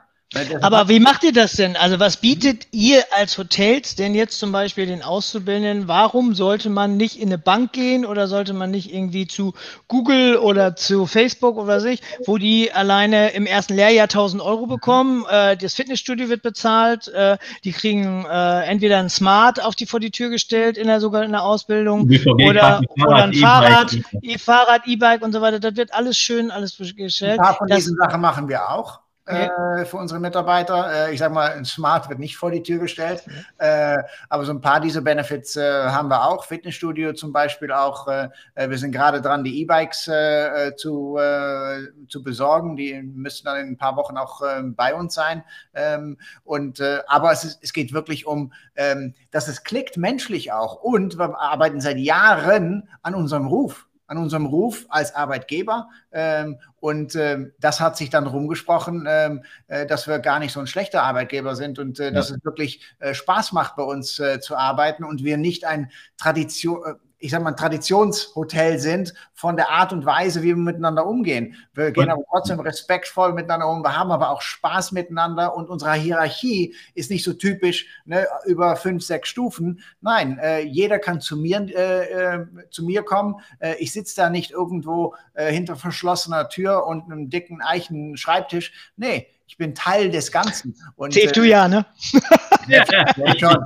Aber wie macht ihr das denn? Also was bietet ihr als Hotels denn jetzt zum Beispiel den Auszubildenden? Warum sollte man nicht in eine Bank gehen oder sollte man nicht irgendwie zu Google oder zu Facebook oder sich, wo die alleine im ersten Lehrjahr 1000 Euro bekommen, äh, das Fitnessstudio wird bezahlt, äh, die kriegen äh, entweder ein Smart auf die vor die Tür gestellt in der sogar in der Ausbildung oder, oder ein Fahrrad, E-Fahrrad, E-Bike und so weiter. Das wird alles schön, alles gestellt. Ein paar von diesen Sachen machen wir auch äh, für unsere Mitarbeiter. Äh, ich sage mal, ein Smart wird nicht vor die Tür gestellt, äh, aber so ein paar dieser Benefits äh, haben wir auch. Fitnessstudio zum Beispiel auch. Äh, äh, wir sind gerade dran, die E-Bikes zu, zu besorgen. Die müssen dann in ein paar Wochen auch ähm, bei uns sein. Ähm, und, aber es, ist, es geht wirklich um, ähm, dass es klickt menschlich auch. Und wir arbeiten seit Jahren an unserem Ruf an unserem Ruf als Arbeitgeber. Ähm, und ähm, das hat sich dann rumgesprochen, ähm, äh, dass wir gar nicht so ein schlechter Arbeitgeber sind und äh, ja. dass es wirklich äh, Spaß macht, bei uns äh, zu arbeiten und wir nicht ein Tradition äh, ich sage mal, ein Traditionshotel sind von der Art und Weise, wie wir miteinander umgehen. Wir gehen aber trotzdem respektvoll miteinander um. Wir haben aber auch Spaß miteinander und unsere Hierarchie ist nicht so typisch ne, über fünf, sechs Stufen. Nein, äh, jeder kann zu mir, äh, äh, zu mir kommen. Äh, ich sitze da nicht irgendwo äh, hinter verschlossener Tür und einem dicken Eichen Schreibtisch. Nee, ich bin Teil des Ganzen. Und, Safe du ja, ne? ja, ja, schon.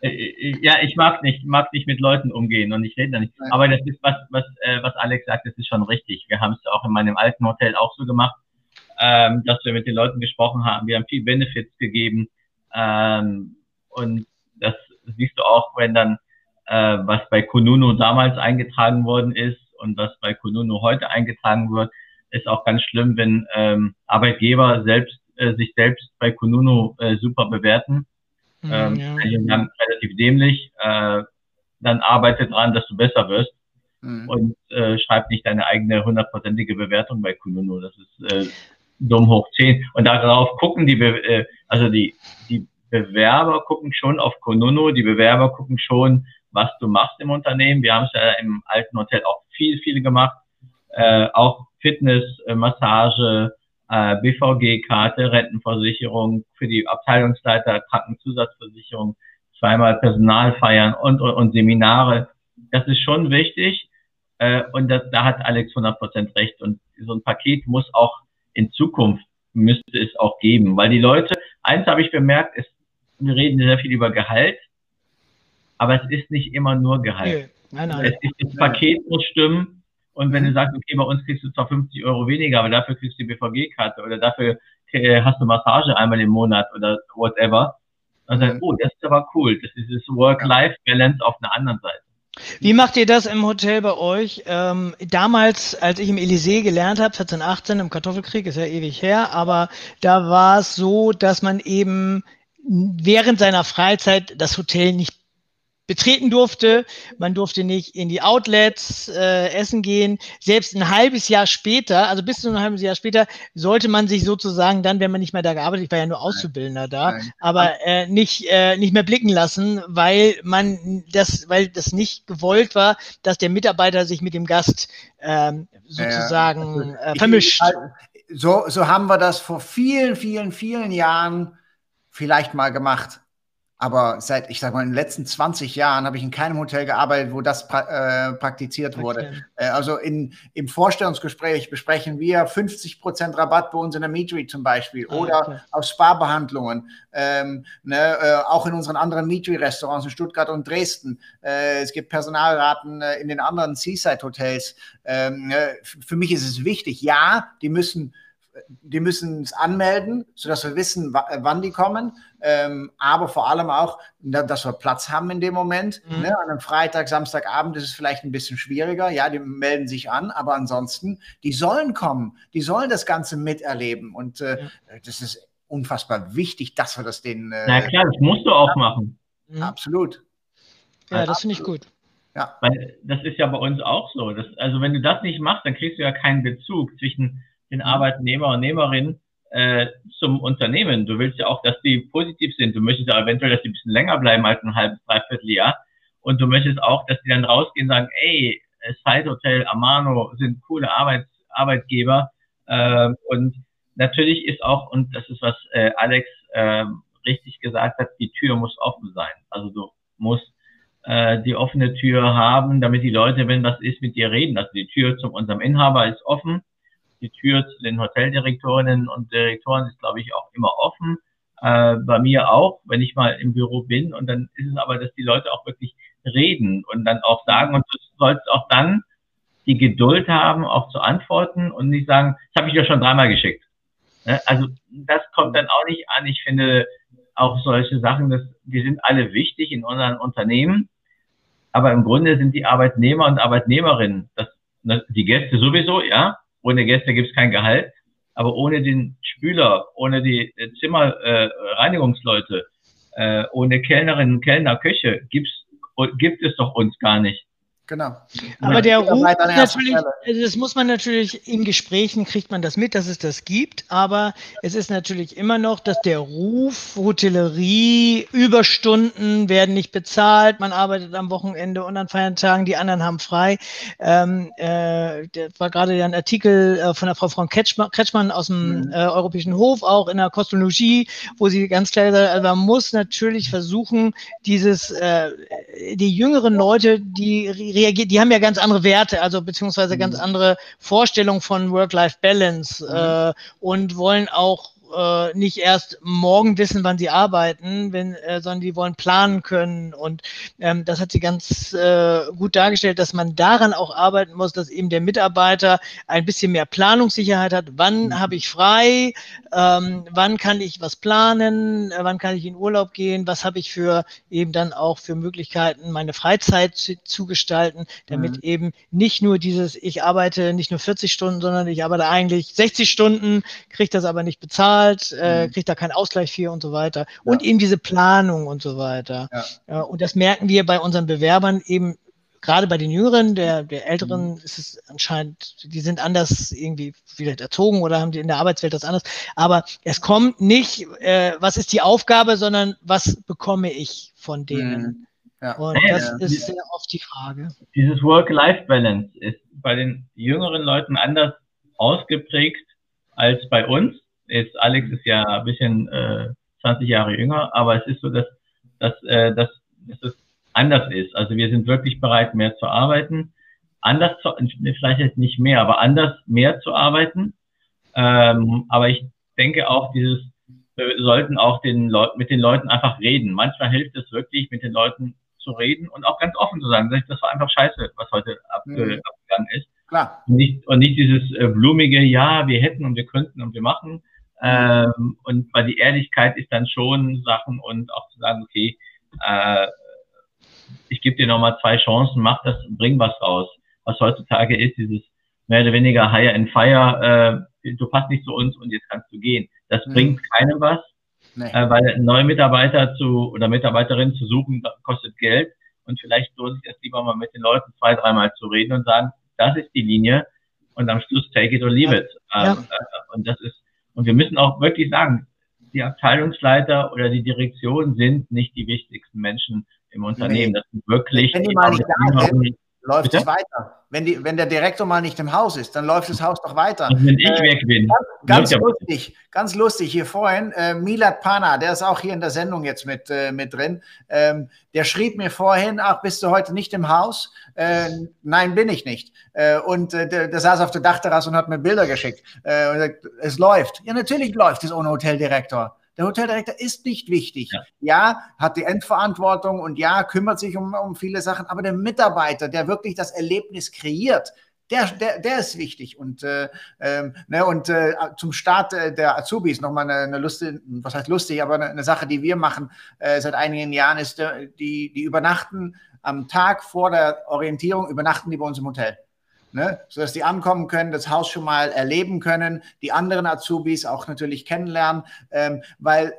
Äh, ja, ich mag nicht, mag nicht mit Leuten umgehen und ich rede da nicht. Aber das ist was, was, äh, was Alex sagt, das ist schon richtig. Wir haben es auch in meinem alten Hotel auch so gemacht, ähm, dass wir mit den Leuten gesprochen haben. Wir haben viel Benefits gegeben ähm, und das siehst du auch, wenn dann äh, was bei Kununu damals eingetragen worden ist und was bei Kununu heute eingetragen wird, ist auch ganz schlimm, wenn ähm, Arbeitgeber selbst äh, sich selbst bei Kununu äh, super bewerten ähm, ja. dann relativ dämlich. Äh, dann arbeite dran, dass du besser wirst. Mhm. Und äh, schreib nicht deine eigene hundertprozentige Bewertung bei Kununu. Das ist äh, dumm hoch 10. Und darauf gucken die, Be äh, also die, die Bewerber gucken schon auf Kununu, die Bewerber gucken schon, was du machst im Unternehmen. Wir haben es ja im alten Hotel auch viel, viel gemacht. Äh, auch Fitness, äh, Massage, äh, BVG-Karte, Rentenversicherung für die Abteilungsleiter, Krankenzusatzversicherung, zweimal Personalfeiern und, und, und Seminare. Das ist schon wichtig äh, und das, da hat Alex 100% recht. Und so ein Paket muss auch in Zukunft, müsste es auch geben, weil die Leute, eins habe ich bemerkt, ist, wir reden sehr viel über Gehalt, aber es ist nicht immer nur Gehalt. Nein, nein, nein. das Paket muss stimmen und wenn du sagst, okay, bei uns kriegst du zwar 50 Euro weniger, aber dafür kriegst du die BVG-Karte oder dafür hast du Massage einmal im Monat oder whatever, Und dann, mhm. oh, das ist aber cool. Das ist das Work-Life-Balance auf einer anderen Seite. Wie macht ihr das im Hotel bei euch? Ähm, damals, als ich im Elysée gelernt habe, 1418 im Kartoffelkrieg, ist ja ewig her, aber da war es so, dass man eben während seiner Freizeit das Hotel nicht betreten durfte. Man durfte nicht in die Outlets äh, essen gehen. Selbst ein halbes Jahr später, also bis zu ein halbes Jahr später, sollte man sich sozusagen dann, wenn man nicht mehr da gearbeitet, ich war ja nur Auszubildender da, Nein. aber äh, nicht äh, nicht mehr blicken lassen, weil man das, weil das nicht gewollt war, dass der Mitarbeiter sich mit dem Gast ähm, sozusagen ja, also, vermischt. Halt, so, so haben wir das vor vielen, vielen, vielen Jahren vielleicht mal gemacht. Aber seit, ich sag mal, in den letzten 20 Jahren habe ich in keinem Hotel gearbeitet, wo das pra äh, praktiziert wurde. Äh, also in, im Vorstellungsgespräch besprechen wir 50 Prozent Rabatt bei uns in der Meetreat zum Beispiel ah, oder okay. auf Spa-Behandlungen. Ähm, ne, äh, auch in unseren anderen Meetreat-Restaurants in Stuttgart und Dresden. Äh, es gibt Personalraten äh, in den anderen Seaside-Hotels. Ähm, ne, für mich ist es wichtig, ja, die müssen die müssen es anmelden, sodass wir wissen, wann die kommen, ähm, aber vor allem auch, dass wir Platz haben in dem Moment. Mhm. Ne? An einem Freitag, Samstagabend ist es vielleicht ein bisschen schwieriger. Ja, die melden sich an, aber ansonsten, die sollen kommen, die sollen das Ganze miterleben und äh, ja. das ist unfassbar wichtig, dass wir das denen. Äh, Na klar, das musst du auch machen. Mhm. Absolut. Ja, das finde ich gut. Ja. Weil das ist ja bei uns auch so. Dass, also wenn du das nicht machst, dann kriegst du ja keinen Bezug zwischen den Arbeitnehmer und Nehmerin äh, zum Unternehmen. Du willst ja auch, dass die positiv sind. Du möchtest ja eventuell, dass die ein bisschen länger bleiben als ein halbes, dreiviertel Jahr. Und du möchtest auch, dass die dann rausgehen und sagen, ey, Side Hotel, Amano sind coole Arbeits Arbeitgeber. Äh, und natürlich ist auch, und das ist, was äh, Alex äh, richtig gesagt hat, die Tür muss offen sein. Also du musst äh, die offene Tür haben, damit die Leute, wenn was ist, mit dir reden. Also die Tür zu unserem Inhaber ist offen die Tür zu den Hoteldirektorinnen und Direktoren ist, glaube ich, auch immer offen. Äh, bei mir auch, wenn ich mal im Büro bin. Und dann ist es aber, dass die Leute auch wirklich reden und dann auch sagen, und du sollst auch dann die Geduld haben, auch zu antworten und nicht sagen, das habe ich ja schon dreimal geschickt. Ne? Also das kommt dann auch nicht an. Ich finde auch solche Sachen, dass, die sind alle wichtig in unseren Unternehmen. Aber im Grunde sind die Arbeitnehmer und Arbeitnehmerinnen, das, die Gäste sowieso, ja, ohne Gäste gibt es kein Gehalt. Aber ohne den Spüler, ohne die äh, Zimmerreinigungsleute, äh, äh, ohne Kellnerinnen, Kellner, Köche gibt's, gibt es doch uns gar nicht. Genau. Aber der Ruf natürlich, also das muss man natürlich in Gesprächen kriegt man das mit, dass es das gibt, aber es ist natürlich immer noch, dass der Ruf Hotellerie, Überstunden werden nicht bezahlt, man arbeitet am Wochenende und an Feiertagen, die anderen haben frei. Ähm, äh, das war gerade ja ein Artikel äh, von der Frau Frau Kretschmann, Kretschmann aus dem mhm. äh, Europäischen Hof, auch in der Kostologie, wo sie ganz klar sagt, also man muss natürlich versuchen, dieses, äh, die jüngeren Leute, die reagiert, die haben ja ganz andere Werte, also beziehungsweise ganz mhm. andere Vorstellungen von Work-Life-Balance mhm. äh, und wollen auch äh, nicht erst morgen wissen, wann sie arbeiten, wenn, äh, sondern die wollen planen können. Und ähm, das hat sie ganz äh, gut dargestellt, dass man daran auch arbeiten muss, dass eben der Mitarbeiter ein bisschen mehr Planungssicherheit hat. Wann mhm. habe ich frei? Ähm, wann kann ich was planen? Äh, wann kann ich in Urlaub gehen? Was habe ich für eben dann auch für Möglichkeiten, meine Freizeit zu, zu gestalten, damit mhm. eben nicht nur dieses, ich arbeite nicht nur 40 Stunden, sondern ich arbeite eigentlich 60 Stunden, kriege das aber nicht bezahlt bezahlt, äh, mhm. kriegt da keinen Ausgleich für und so weiter. Und eben diese Planung und so weiter. Ja. Ja, und das merken wir bei unseren Bewerbern eben gerade bei den Jüngeren, der, der Älteren mhm. ist es anscheinend, die sind anders irgendwie vielleicht erzogen oder haben die in der Arbeitswelt das anders. Aber es kommt nicht, äh, was ist die Aufgabe, sondern was bekomme ich von denen. Mhm. Ja. Und ja, das ist sehr oft die Frage. Dieses Work-Life-Balance ist bei den jüngeren Leuten anders ausgeprägt als bei uns. Jetzt Alex ist ja ein bisschen äh, 20 Jahre jünger, aber es ist so, dass, dass, äh, dass, dass es anders ist. Also wir sind wirklich bereit, mehr zu arbeiten. Anders zu, vielleicht nicht mehr, aber anders mehr zu arbeiten. Ähm, aber ich denke auch, dieses, wir sollten auch den Leuten, mit den Leuten einfach reden. Manchmal hilft es wirklich, mit den Leuten zu reden und auch ganz offen zu sagen, das war einfach scheiße, was heute abge mhm. abgegangen ist. Klar. Und nicht, und nicht dieses äh, blumige, ja, wir hätten und wir könnten und wir machen, Ähm, und weil die Ehrlichkeit ist dann schon Sachen und auch zu sagen, okay, äh, ich gebe dir nochmal zwei Chancen, mach das, bring was raus. Was heutzutage ist, dieses mehr oder weniger Hire and Fire, äh, du passt nicht zu uns und jetzt kannst du gehen. Das mhm. bringt keinem was, nee. äh, weil neue Mitarbeiter zu oder Mitarbeiterin zu suchen kostet Geld und vielleicht lohnt sich das lieber mal mit den Leuten zwei, dreimal zu reden und sagen, das ist die Linie und am Schluss take it or leave ja. it. Ähm, ja. Äh, und das ist, und wir müssen auch wirklich sagen, die Abteilungsleiter oder die Direktion sind nicht die wichtigsten Menschen im Unternehmen. Das sind wirklich Wenn die mal nicht da sind, läuft Bitte? es weiter. Wenn, die, wenn der Direktor mal nicht im Haus ist, dann läuft das Haus doch weiter. Und wenn ich äh, weg bin. Ganz, ganz lustig, ganz lustig hier vorhin. Äh, Milad Pana, der ist auch hier in der Sendung jetzt mit, äh, mit drin. Ähm, der schrieb mir vorhin, ach, bist du heute nicht im Haus? Äh, nein, bin ich nicht. Äh, und äh, der, der, saß auf der Dachterrasse und hat mir Bilder geschickt. Und sagt, es läuft. Ja, natürlich läuft es ohne Hoteldirektor. Der Hoteldirektor ist nicht wichtig. Ja. ja, hat die Endverantwortung und ja, kümmert sich um, um viele Sachen, aber der Mitarbeiter, der wirklich das Erlebnis kreiert, der, der, der ist wichtig. Und, äh, ähm, ne, und äh, zum Start äh, der Azubis nochmal eine, eine lustige, was heißt lustig, aber eine, eine Sache, die wir machen äh, seit einigen Jahren, ist, äh, die, die übernachten am Tag vor der Orientierung, übernachten die bei uns im Hotel ne? sodass die ankommen können, das Haus schon mal erleben können, die anderen Azubis auch natürlich kennenlernen, ähm, weil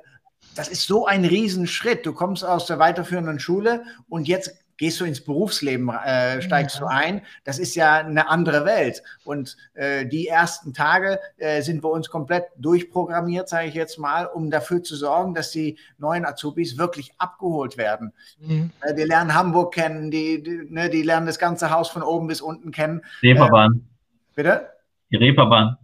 das ist so ein Riesenschritt. Du kommst aus der weiterführenden Schule und jetzt gehst du ins Berufsleben, äh, steigst ja. du ein. Das ist ja eine andere Welt. Und äh, die ersten Tage äh, sind bei uns komplett durchprogrammiert, sage ich jetzt mal, um dafür zu sorgen, dass die neuen Azubis wirklich abgeholt werden. Mhm. Äh, die lernen Hamburg kennen, die, die, ne, die, lernen das ganze Haus von oben bis unten kennen. Reeperbahn. Äh, bitte? Die Reeperbahn.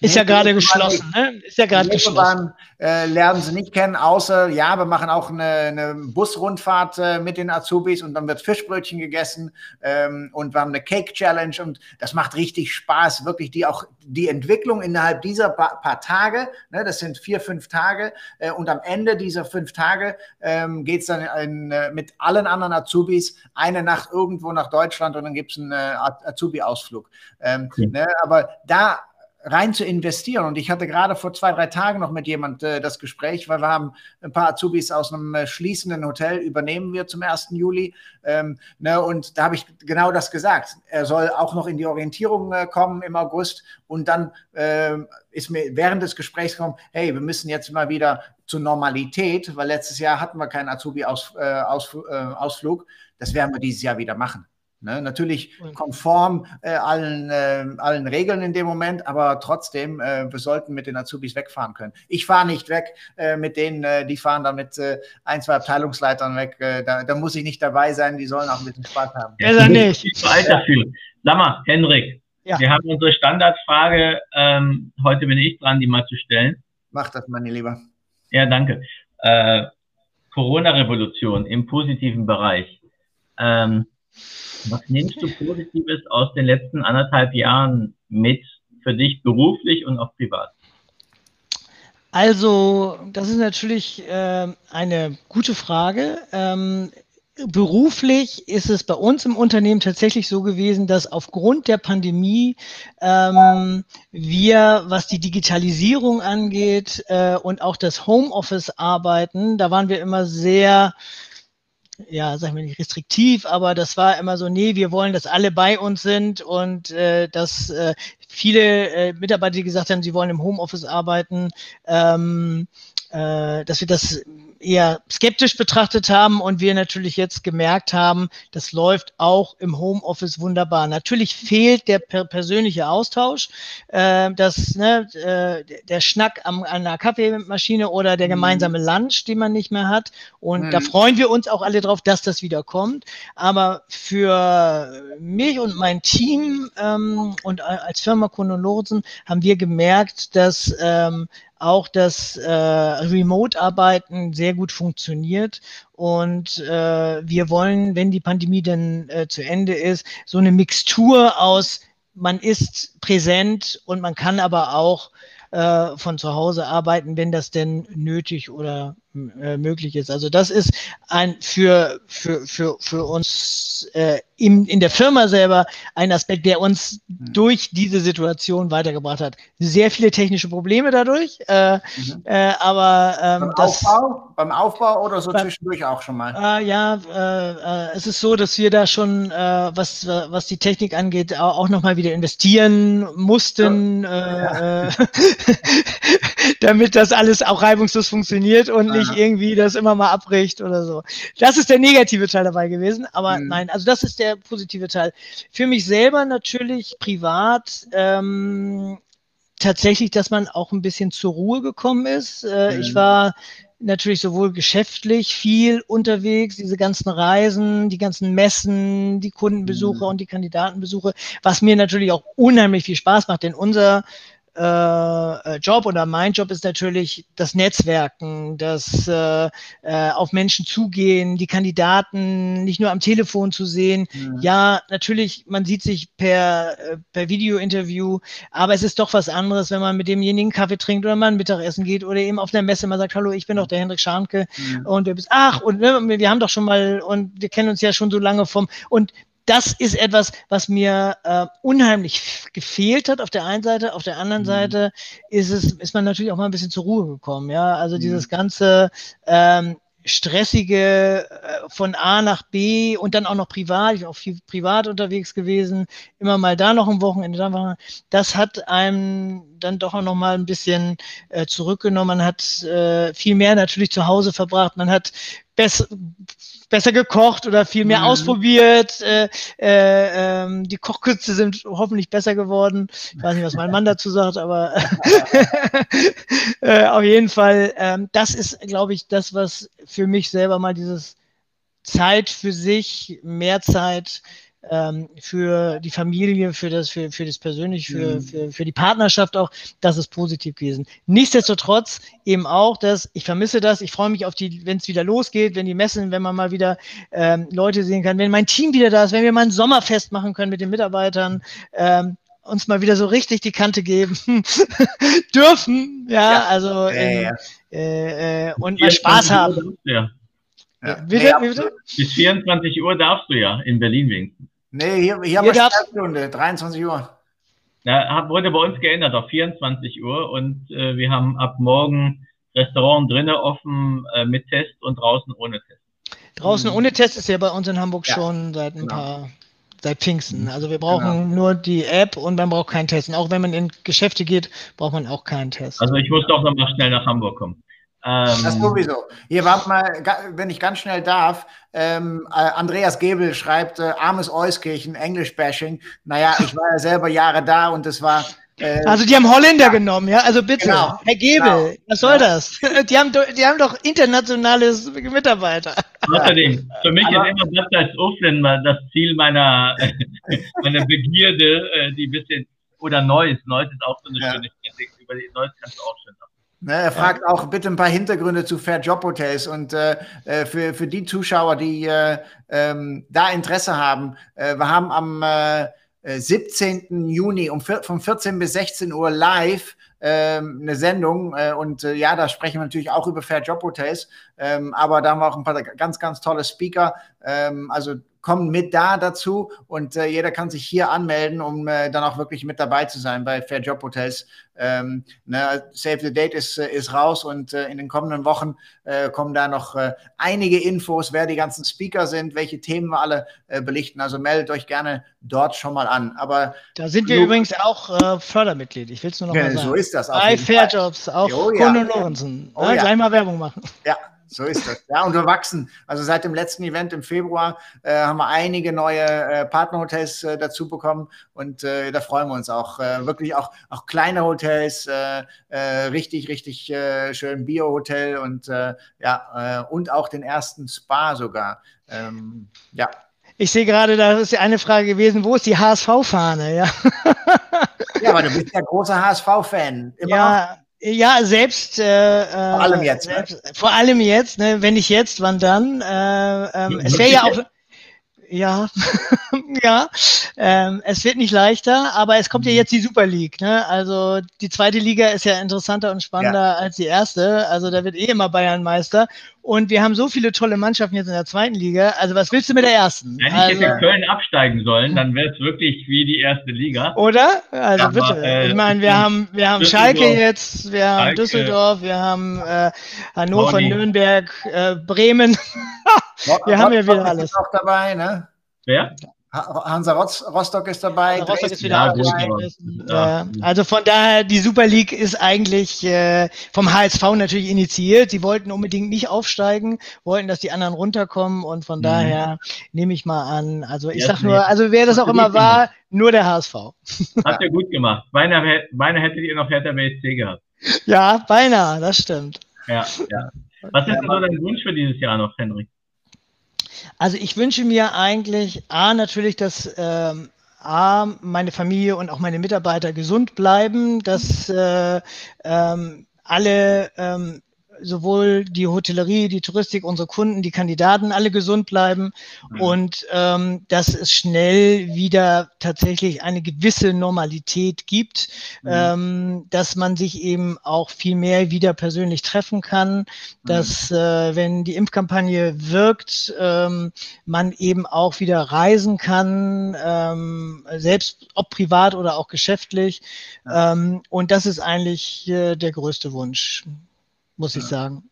Ist ja gerade geschlossen, ne? Ist ja gerade geschlossen. Äh, lernen sie nicht kennen, außer, ja, wir machen auch eine, eine Busrundfahrt äh, mit den Azubis und dann wird Fischbrötchen gegessen ähm, und wir haben eine Cake Challenge und das macht richtig Spaß, wirklich die auch die Entwicklung innerhalb dieser paar, paar Tage, ne, das sind vier, fünf Tage äh, und am Ende dieser fünf Tage ähm, geht es dann in, äh, mit allen anderen Azubis eine Nacht irgendwo nach Deutschland und dann gibt es einen äh, Azubi-Ausflug. Ähm, mhm. ne, aber da rein zu investieren. Und ich hatte gerade vor zwei, drei Tagen noch mit jemand äh, das Gespräch, weil wir haben ein paar Azubis aus einem äh, schließenden Hotel übernehmen wir zum 1. Juli. Ähm, ne, und da habe ich genau das gesagt. Er soll auch noch in die Orientierung äh, kommen im August. Und dann äh, ist mir während des Gesprächs gekommen, hey, wir müssen jetzt mal wieder zur Normalität, weil letztes Jahr hatten wir keinen Azubi-Ausflug. -Aus äh, Ausflug. Das werden wir dieses Jahr wieder machen. Ne, natürlich konform äh, allen, äh, allen Regeln in dem Moment, aber trotzdem, äh, wir sollten mit den Azubis wegfahren können. Ich fahre nicht weg äh, mit denen, äh, die fahren dann mit äh, ein, zwei Abteilungsleitern weg. Da, da, muss ich nicht dabei sein, die sollen auch ein bisschen Spaß haben. Ja, dann nicht. Ich bin dafür. Sag mal, Henrik, ja. wir haben unsere Standardfrage, ähm, heute bin ich dran, die mal zu stellen. Mach das, meine Lieber. Ja, danke. Corona-Revolution im positiven Bereich. Ähm, was nimmst du Positives aus den letzten anderthalb Jahren mit für dich beruflich und auch privat? Also, das ist natürlich äh, eine gute Frage. Ähm, beruflich ist es bei uns im Unternehmen tatsächlich so gewesen, dass aufgrund der Pandemie ähm, wir, was die Digitalisierung angeht äh, und auch das Homeoffice-Arbeiten, da waren wir immer sehr ja, sagen wir nicht restriktiv, aber das war immer so, nee, wir wollen, dass alle bei uns sind und äh, dass äh, viele äh, Mitarbeiter, die gesagt haben, sie wollen im Homeoffice arbeiten, ähm, äh, dass wir das eher skeptisch betrachtet haben und wir natürlich jetzt gemerkt haben, das läuft auch im Homeoffice wunderbar. Natürlich fehlt der per persönliche Austausch, äh, das, ne, äh, der Schnack am, an einer Kaffeemaschine oder der mhm. gemeinsame Lunch, den man nicht mehr hat. Und mhm. da freuen wir uns auch alle drauf, dass das wieder kommt. Aber für mich und mein Team ähm, und als Firma Lotsen haben wir gemerkt, dass ähm, auch das äh, Remote-Arbeiten sehr gut funktioniert. Und äh, wir wollen, wenn die Pandemie dann äh, zu Ende ist, so eine Mixtur aus, man ist präsent und man kann aber auch äh, von zu Hause arbeiten, wenn das denn nötig oder äh, möglich ist. Also das ist ein für, für, für, für uns äh, in, in der Firma selber ein Aspekt, der uns mhm. durch diese Situation weitergebracht hat. Sehr viele technische Probleme dadurch, äh, mhm. äh, aber ähm, beim, das, Aufbau, beim Aufbau oder so beim, zwischendurch auch schon mal? Äh, ja, äh, äh, es ist so, dass wir da schon, äh, was, was die Technik angeht, auch, auch nochmal wieder investieren mussten, ja. Ja. damit das alles auch reibungslos funktioniert und nicht irgendwie das immer mal abbricht oder so. Das ist der negative Teil dabei gewesen, aber mhm. nein, also das ist der der positive Teil. Für mich selber natürlich privat ähm, tatsächlich, dass man auch ein bisschen zur Ruhe gekommen ist. Äh, mhm. Ich war natürlich sowohl geschäftlich viel unterwegs, diese ganzen Reisen, die ganzen Messen, die Kundenbesuche mhm. und die Kandidatenbesuche, was mir natürlich auch unheimlich viel Spaß macht, denn unser äh, äh, Job oder mein Job ist natürlich das Netzwerken, das äh, äh, auf Menschen zugehen, die Kandidaten nicht nur am Telefon zu sehen. Mhm. Ja, natürlich, man sieht sich per, äh, per Video-Interview, aber es ist doch was anderes, wenn man mit demjenigen Kaffee trinkt oder mal ein Mittagessen geht oder eben auf der Messe mal sagt, hallo, ich bin doch der Hendrik Scharnke mhm. und du bist, ach, und ne, wir haben doch schon mal, und wir kennen uns ja schon so lange vom, und das ist etwas, was mir äh, unheimlich gefehlt hat auf der einen Seite. Auf der anderen mhm. Seite ist es, ist man natürlich auch mal ein bisschen zur Ruhe gekommen. Ja, also mhm. dieses ganze ähm, stressige äh, von A nach B und dann auch noch privat, ich bin auch viel privat unterwegs gewesen, immer mal da noch ein Wochenende, da war, das hat einem dann doch auch noch mal ein bisschen äh, zurückgenommen. Man hat äh, viel mehr natürlich zu Hause verbracht, man hat besser besser gekocht oder viel mehr mhm. ausprobiert. Äh, äh, ähm, die Kochkünste sind hoffentlich besser geworden. Ich weiß nicht, was mein Mann dazu sagt, aber äh, auf jeden Fall, ähm, das ist, glaube ich, das, was für mich selber mal dieses Zeit für sich, mehr Zeit ähm, für die Familie, für das, für, für das persönlich, für, mhm. für, für die Partnerschaft auch, das ist positiv gewesen. Nichtsdestotrotz eben auch, dass ich vermisse das, ich freue mich auf die, wenn es wieder losgeht, wenn die Messen, wenn man mal wieder ähm, Leute sehen kann, wenn mein Team wieder da ist, wenn wir mal ein Sommerfest machen können mit den Mitarbeitern, ähm, uns mal wieder so richtig die Kante geben dürfen, ja, ja. also ja, in, ja. Äh, äh, und mal Spaß haben. Ja. Ja. Bitte, nee, bitte? Bis 24 Uhr darfst du ja in Berlin winken. Nee, hier, hier haben wir Sperrstunde, 23 Uhr. Ja, wurde bei uns geändert auf 24 Uhr und äh, wir haben ab morgen Restaurant drinnen offen äh, mit Test und draußen ohne Test. Draußen mhm. ohne Test ist ja bei uns in Hamburg ja. schon seit ein genau. paar, seit Pfingsten. Also wir brauchen genau. nur die App und man braucht keinen Test. Und auch wenn man in Geschäfte geht, braucht man auch keinen Test. Also ich muss doch noch mal schnell nach Hamburg kommen. Ähm, das sowieso. Hier warte mal, wenn ich ganz schnell darf. Ähm, äh, Andreas Gebel schreibt, äh, armes Euskirchen, Englisch-Bashing. Naja, ich war ja selber Jahre da und es war. Äh, also die haben Holländer ja. genommen, ja? Also bitte, genau. Herr Gebel, genau. was soll ja. das? Die haben, die haben doch internationales Mitarbeiter. Außerdem, für mich Aber, ist immer das als Offen das Ziel meiner, meiner Begierde, äh, die ein bisschen, oder Neues. Neues ist auch so eine ja. schöne Kritik. Über die Neues kannst du auch schön Ne, er fragt auch bitte ein paar Hintergründe zu Fair Job Hotels und äh, äh, für, für die Zuschauer, die äh, ähm, da Interesse haben, äh, wir haben am 17. Äh, Juni um von 14 bis 16 Uhr live ähm, eine Sendung äh, und äh, ja, da sprechen wir natürlich auch über Fair Job Hotels, ähm, aber da haben wir auch ein paar ganz, ganz tolle Speaker. Ähm, also kommen mit da dazu und äh, jeder kann sich hier anmelden, um äh, dann auch wirklich mit dabei zu sein bei Fair Job Hotels. Ähm, ne, Save the Date ist, äh, ist raus und äh, in den kommenden Wochen äh, kommen da noch äh, einige Infos, wer die ganzen Speaker sind, welche Themen wir alle belichten. Also meldet euch gerne dort schon mal an. Aber da sind wir übrigens auch Fördermitglied. Ich will es nur noch ja, mal sagen. So ist das. Bei Fair Jobs, auch oh, ja. Kuno Lorenzen. Oh, ja. Gleich mal Werbung machen. Ja, so ist das. Ja, und wir wachsen. Also seit dem letzten Event im Februar äh, haben wir einige neue äh, Partnerhotels äh, dazu bekommen und äh, da freuen wir uns auch. Äh, wirklich auch, auch kleine Hotels, äh, richtig, richtig schön Bio-Hotel und ja, und auch den ersten Spa sogar. Ähm, ja. Ich sehe gerade, da ist eine Frage gewesen, wo ist die HSV-Fahne? Ja. ja, aber du bist ja großer HSV-Fan. Ja. Noch. Ja, selbst. Äh, vor allem jetzt. Ne? Selbst, ne? Vor allem jetzt. Ne? Wenn nicht jetzt, wann dann? Äh, ähm, es wäre ja auch. Ja, ja. Ähm, es wird nicht leichter, aber es kommt ja mhm. jetzt die Super League. Ne? Also die zweite Liga ist ja interessanter und spannender ja. als die erste. Also da wird eh immer Bayern Meister. Und wir haben so viele tolle Mannschaften jetzt in der zweiten Liga. Also was willst du mit der ersten? Wenn also, ich hätte Köln absteigen sollen, dann wäre es wirklich wie die erste Liga. Oder? Also ja, bitte. äh, ich meine, wir haben, wir haben Schalke jetzt, wir haben Schalke, Düsseldorf, wir haben äh, Hannover. Nürnberg, äh, Bremen. wir haben ja wieder alles. Auch dabei, ne? Wer? Hansa Rostock ist dabei. Hansa Rostock ist wieder ja. Ja. Also von daher, die Super League ist eigentlich äh, vom HSV natürlich initiiert. Sie wollten unbedingt nicht aufsteigen, wollten, dass die anderen runterkommen und von mhm. daher nehme ich mal an. Also ich ja, sag nur, also wer das auch immer war, nur der HSV. Habt ihr gut gemacht. Beinahe, beinahe hättet ihr noch Hertha BSC gehabt. Ja, beinahe, das stimmt. Ja, ja. Was ist denn so dein Wunsch für dieses Jahr noch, Henrik? Also ich wünsche mir eigentlich A natürlich, dass ähm, A, meine Familie und auch meine Mitarbeiter gesund bleiben, dass äh, ähm, alle ähm, sowohl die Hotellerie, die Touristik, unsere Kunden, die Kandidaten alle gesund bleiben mhm. und ähm, dass es schnell wieder tatsächlich eine gewisse Normalität gibt, mhm. ähm, dass man sich eben auch viel mehr wieder persönlich treffen kann, mhm. dass äh, wenn die Impfkampagne wirkt, ähm, man eben auch wieder reisen kann, ähm, selbst ob privat oder auch geschäftlich. Ähm, und das ist eigentlich äh, der größte Wunsch muss ich sagen.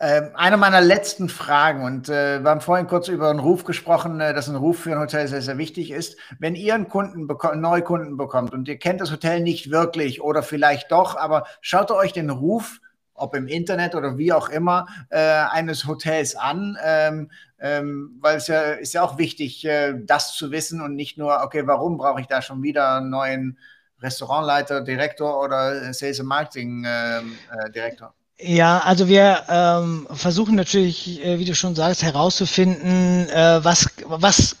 Ähm, eine meiner letzten Fragen, und äh, wir haben vorhin kurz über einen Ruf gesprochen, äh, dass ein Ruf für ein Hotel sehr, sehr wichtig ist. Wenn ihr einen Kunden Neukunden bekommt und ihr kennt das Hotel nicht wirklich oder vielleicht doch, aber schaut euch den Ruf, ob im Internet oder wie auch immer, äh, eines Hotels an, ähm, ähm, weil es ja ist ja auch wichtig, das zu wissen und nicht nur, okay, warum brauche ich da schon wieder einen neuen Restaurantleiter, Direktor oder Sales and Marketing ähm, äh, Direktor? Ja, also wir ähm, versuchen natürlich, äh, wie du schon sagst, herauszufinden, äh, was, was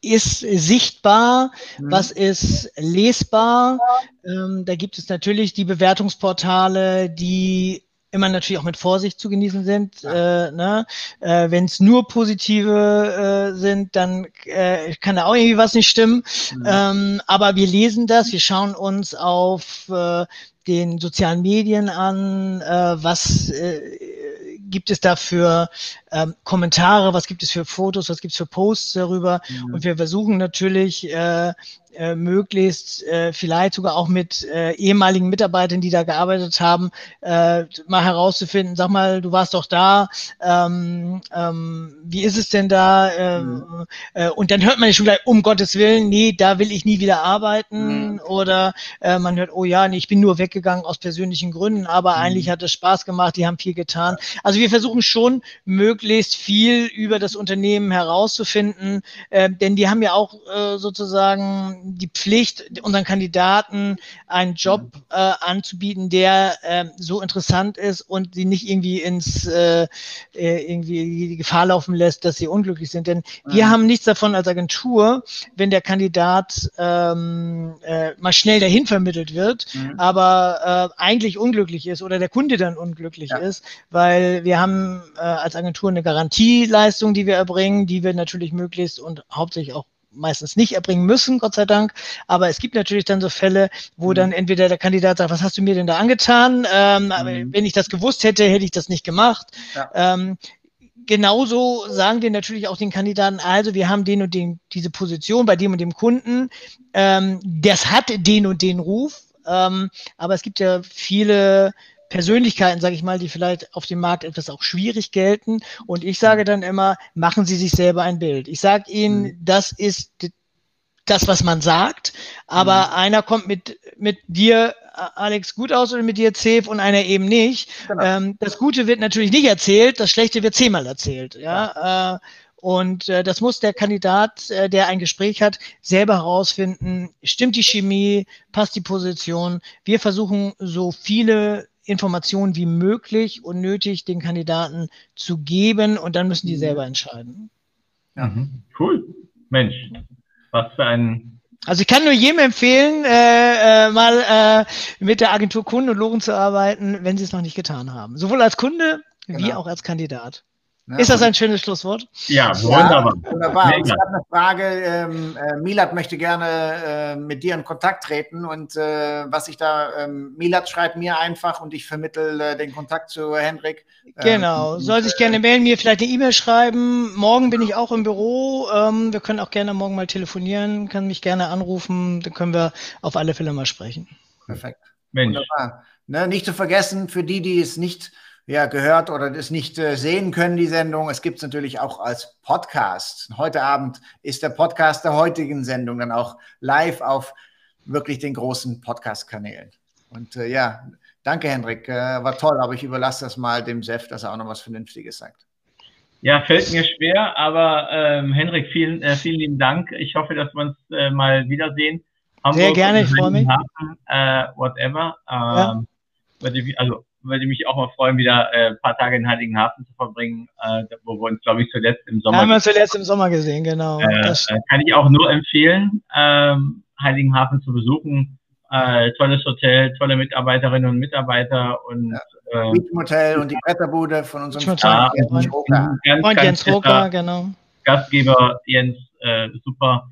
ist sichtbar, mhm. was ist lesbar. Ähm, da gibt es natürlich die Bewertungsportale, die immer natürlich auch mit Vorsicht zu genießen sind. Ja. Äh, ne? äh, Wenn es nur positive äh, sind, dann äh, kann da auch irgendwie was nicht stimmen. Mhm. Ähm, aber wir lesen das, wir schauen uns auf äh, den sozialen Medien an, äh, was äh, gibt es da für ähm, Kommentare, was gibt es für Fotos, was gibt es für Posts darüber. Mhm. Und wir versuchen natürlich äh, äh, möglichst äh, vielleicht sogar auch mit äh, ehemaligen Mitarbeitern, die da gearbeitet haben, äh, mal herauszufinden, sag mal, du warst doch da, ähm, ähm, wie ist es denn da? Äh, mhm. äh, und dann hört man ja schon gleich, um Gottes Willen, nee, da will ich nie wieder arbeiten. Mhm. Oder äh, man hört, oh ja, nee, ich bin nur weggegangen aus persönlichen Gründen, aber mhm. eigentlich hat es Spaß gemacht, die haben viel getan. Also wir versuchen schon möglichst viel über das Unternehmen herauszufinden, äh, denn die haben ja auch äh, sozusagen die Pflicht, unseren Kandidaten einen Job mhm. äh, anzubieten, der äh, so interessant ist und sie nicht irgendwie ins äh, äh, irgendwie die Gefahr laufen lässt, dass sie unglücklich sind. Denn mhm. wir haben nichts davon als Agentur, wenn der Kandidat ähm, äh, mal schnell dahin vermittelt wird, mhm. aber äh, eigentlich unglücklich ist oder der Kunde dann unglücklich ja. ist, weil wir haben äh, als Agentur eine Garantieleistung, die wir erbringen, die wir natürlich möglichst und hauptsächlich auch meistens nicht erbringen müssen, Gott sei Dank. Aber es gibt natürlich dann so Fälle, wo mhm. dann entweder der Kandidat sagt, was hast du mir denn da angetan? Ähm, mhm. Wenn ich das gewusst hätte, hätte ich das nicht gemacht. Ja. Ähm, genauso sagen wir natürlich auch den Kandidaten, also wir haben den und den, diese Position bei dem und dem Kunden, ähm, das hat den und den Ruf, ähm, aber es gibt ja viele Persönlichkeiten, sage ich mal, die vielleicht auf dem Markt etwas auch schwierig gelten. Und ich sage dann immer, machen Sie sich selber ein Bild. Ich sage Ihnen, mhm. das ist das, was man sagt, aber mhm. einer kommt mit, mit dir, Alex, gut aus oder mit dir Zef und einer eben nicht. Genau. Ähm, das Gute wird natürlich nicht erzählt, das Schlechte wird zehnmal erzählt. Ja. ja. Äh, und äh, das muss der Kandidat, äh, der ein Gespräch hat, selber herausfinden. Stimmt die Chemie? Passt die Position? Wir versuchen so viele Informationen wie möglich und nötig den Kandidaten zu geben und dann müssen die mhm. selber entscheiden. Ja. Cool. Mensch, was für ein also ich kann nur jedem empfehlen, äh, äh, mal äh, mit der Agentur Kunden und Logen zu arbeiten, wenn sie es noch nicht getan haben. Sowohl als Kunde genau. wie auch als Kandidat. Ne? Ist das ein schönes Schlusswort? Ja, wunderbar. Ja, wunderbar. Und ich habe eine Frage. Ähm, äh, Milat möchte gerne äh, mit dir in Kontakt treten und äh, was ich da, ähm, Milat schreibt mir einfach und ich vermittle äh, den Kontakt zu Hendrik. Ähm, genau, soll sich gerne melden, mir vielleicht eine E-Mail schreiben. Morgen bin ich auch im Büro. Ähm, wir können auch gerne morgen mal telefonieren, kann mich gerne anrufen, dann können wir auf alle Fälle mal sprechen. Perfekt. Mensch. Wunderbar. Ne, nicht zu vergessen, für die, die es nicht ja, gehört oder das nicht äh, sehen können, die Sendung. Es gibt es natürlich auch als Podcast. Heute Abend ist der Podcast der heutigen Sendung dann auch live auf wirklich den großen Podcast-Kanälen. Und äh, ja, danke, Hendrik. Äh, war toll, aber ich überlasse das mal dem Sef, dass er auch noch was Vernünftiges sagt. Ja, fällt mir schwer, aber ähm, Henrik, vielen, äh, vielen lieben Dank. Ich hoffe, dass wir uns äh, mal wiedersehen. Hamburg, Sehr gerne, ich freue mich. Hafen, äh, whatever. Ähm, ja. Also würde mich auch mal freuen, wieder äh, ein paar Tage in Heiligenhafen zu verbringen, äh, wo wir uns, glaube ich, zuletzt im Sommer. Haben wir zuletzt im Sommer gesehen, genau. Äh, äh, kann ich auch nur empfehlen, ähm, Heiligenhafen zu besuchen. Äh, tolles Hotel, tolle Mitarbeiterinnen und Mitarbeiter und ja. äh, Hotel und die Bretterbude von unserem ja, Jens Roker. und Jens Roker, genau. Gastgeber Jens, äh, super,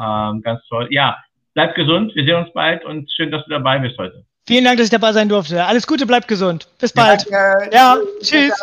ähm, ganz toll. Ja, bleibt gesund, wir sehen uns bald und schön, dass du dabei bist heute. Vielen Dank, dass ich dabei sein durfte. Alles Gute, bleibt gesund. Bis bald. Ja, ja tschüss.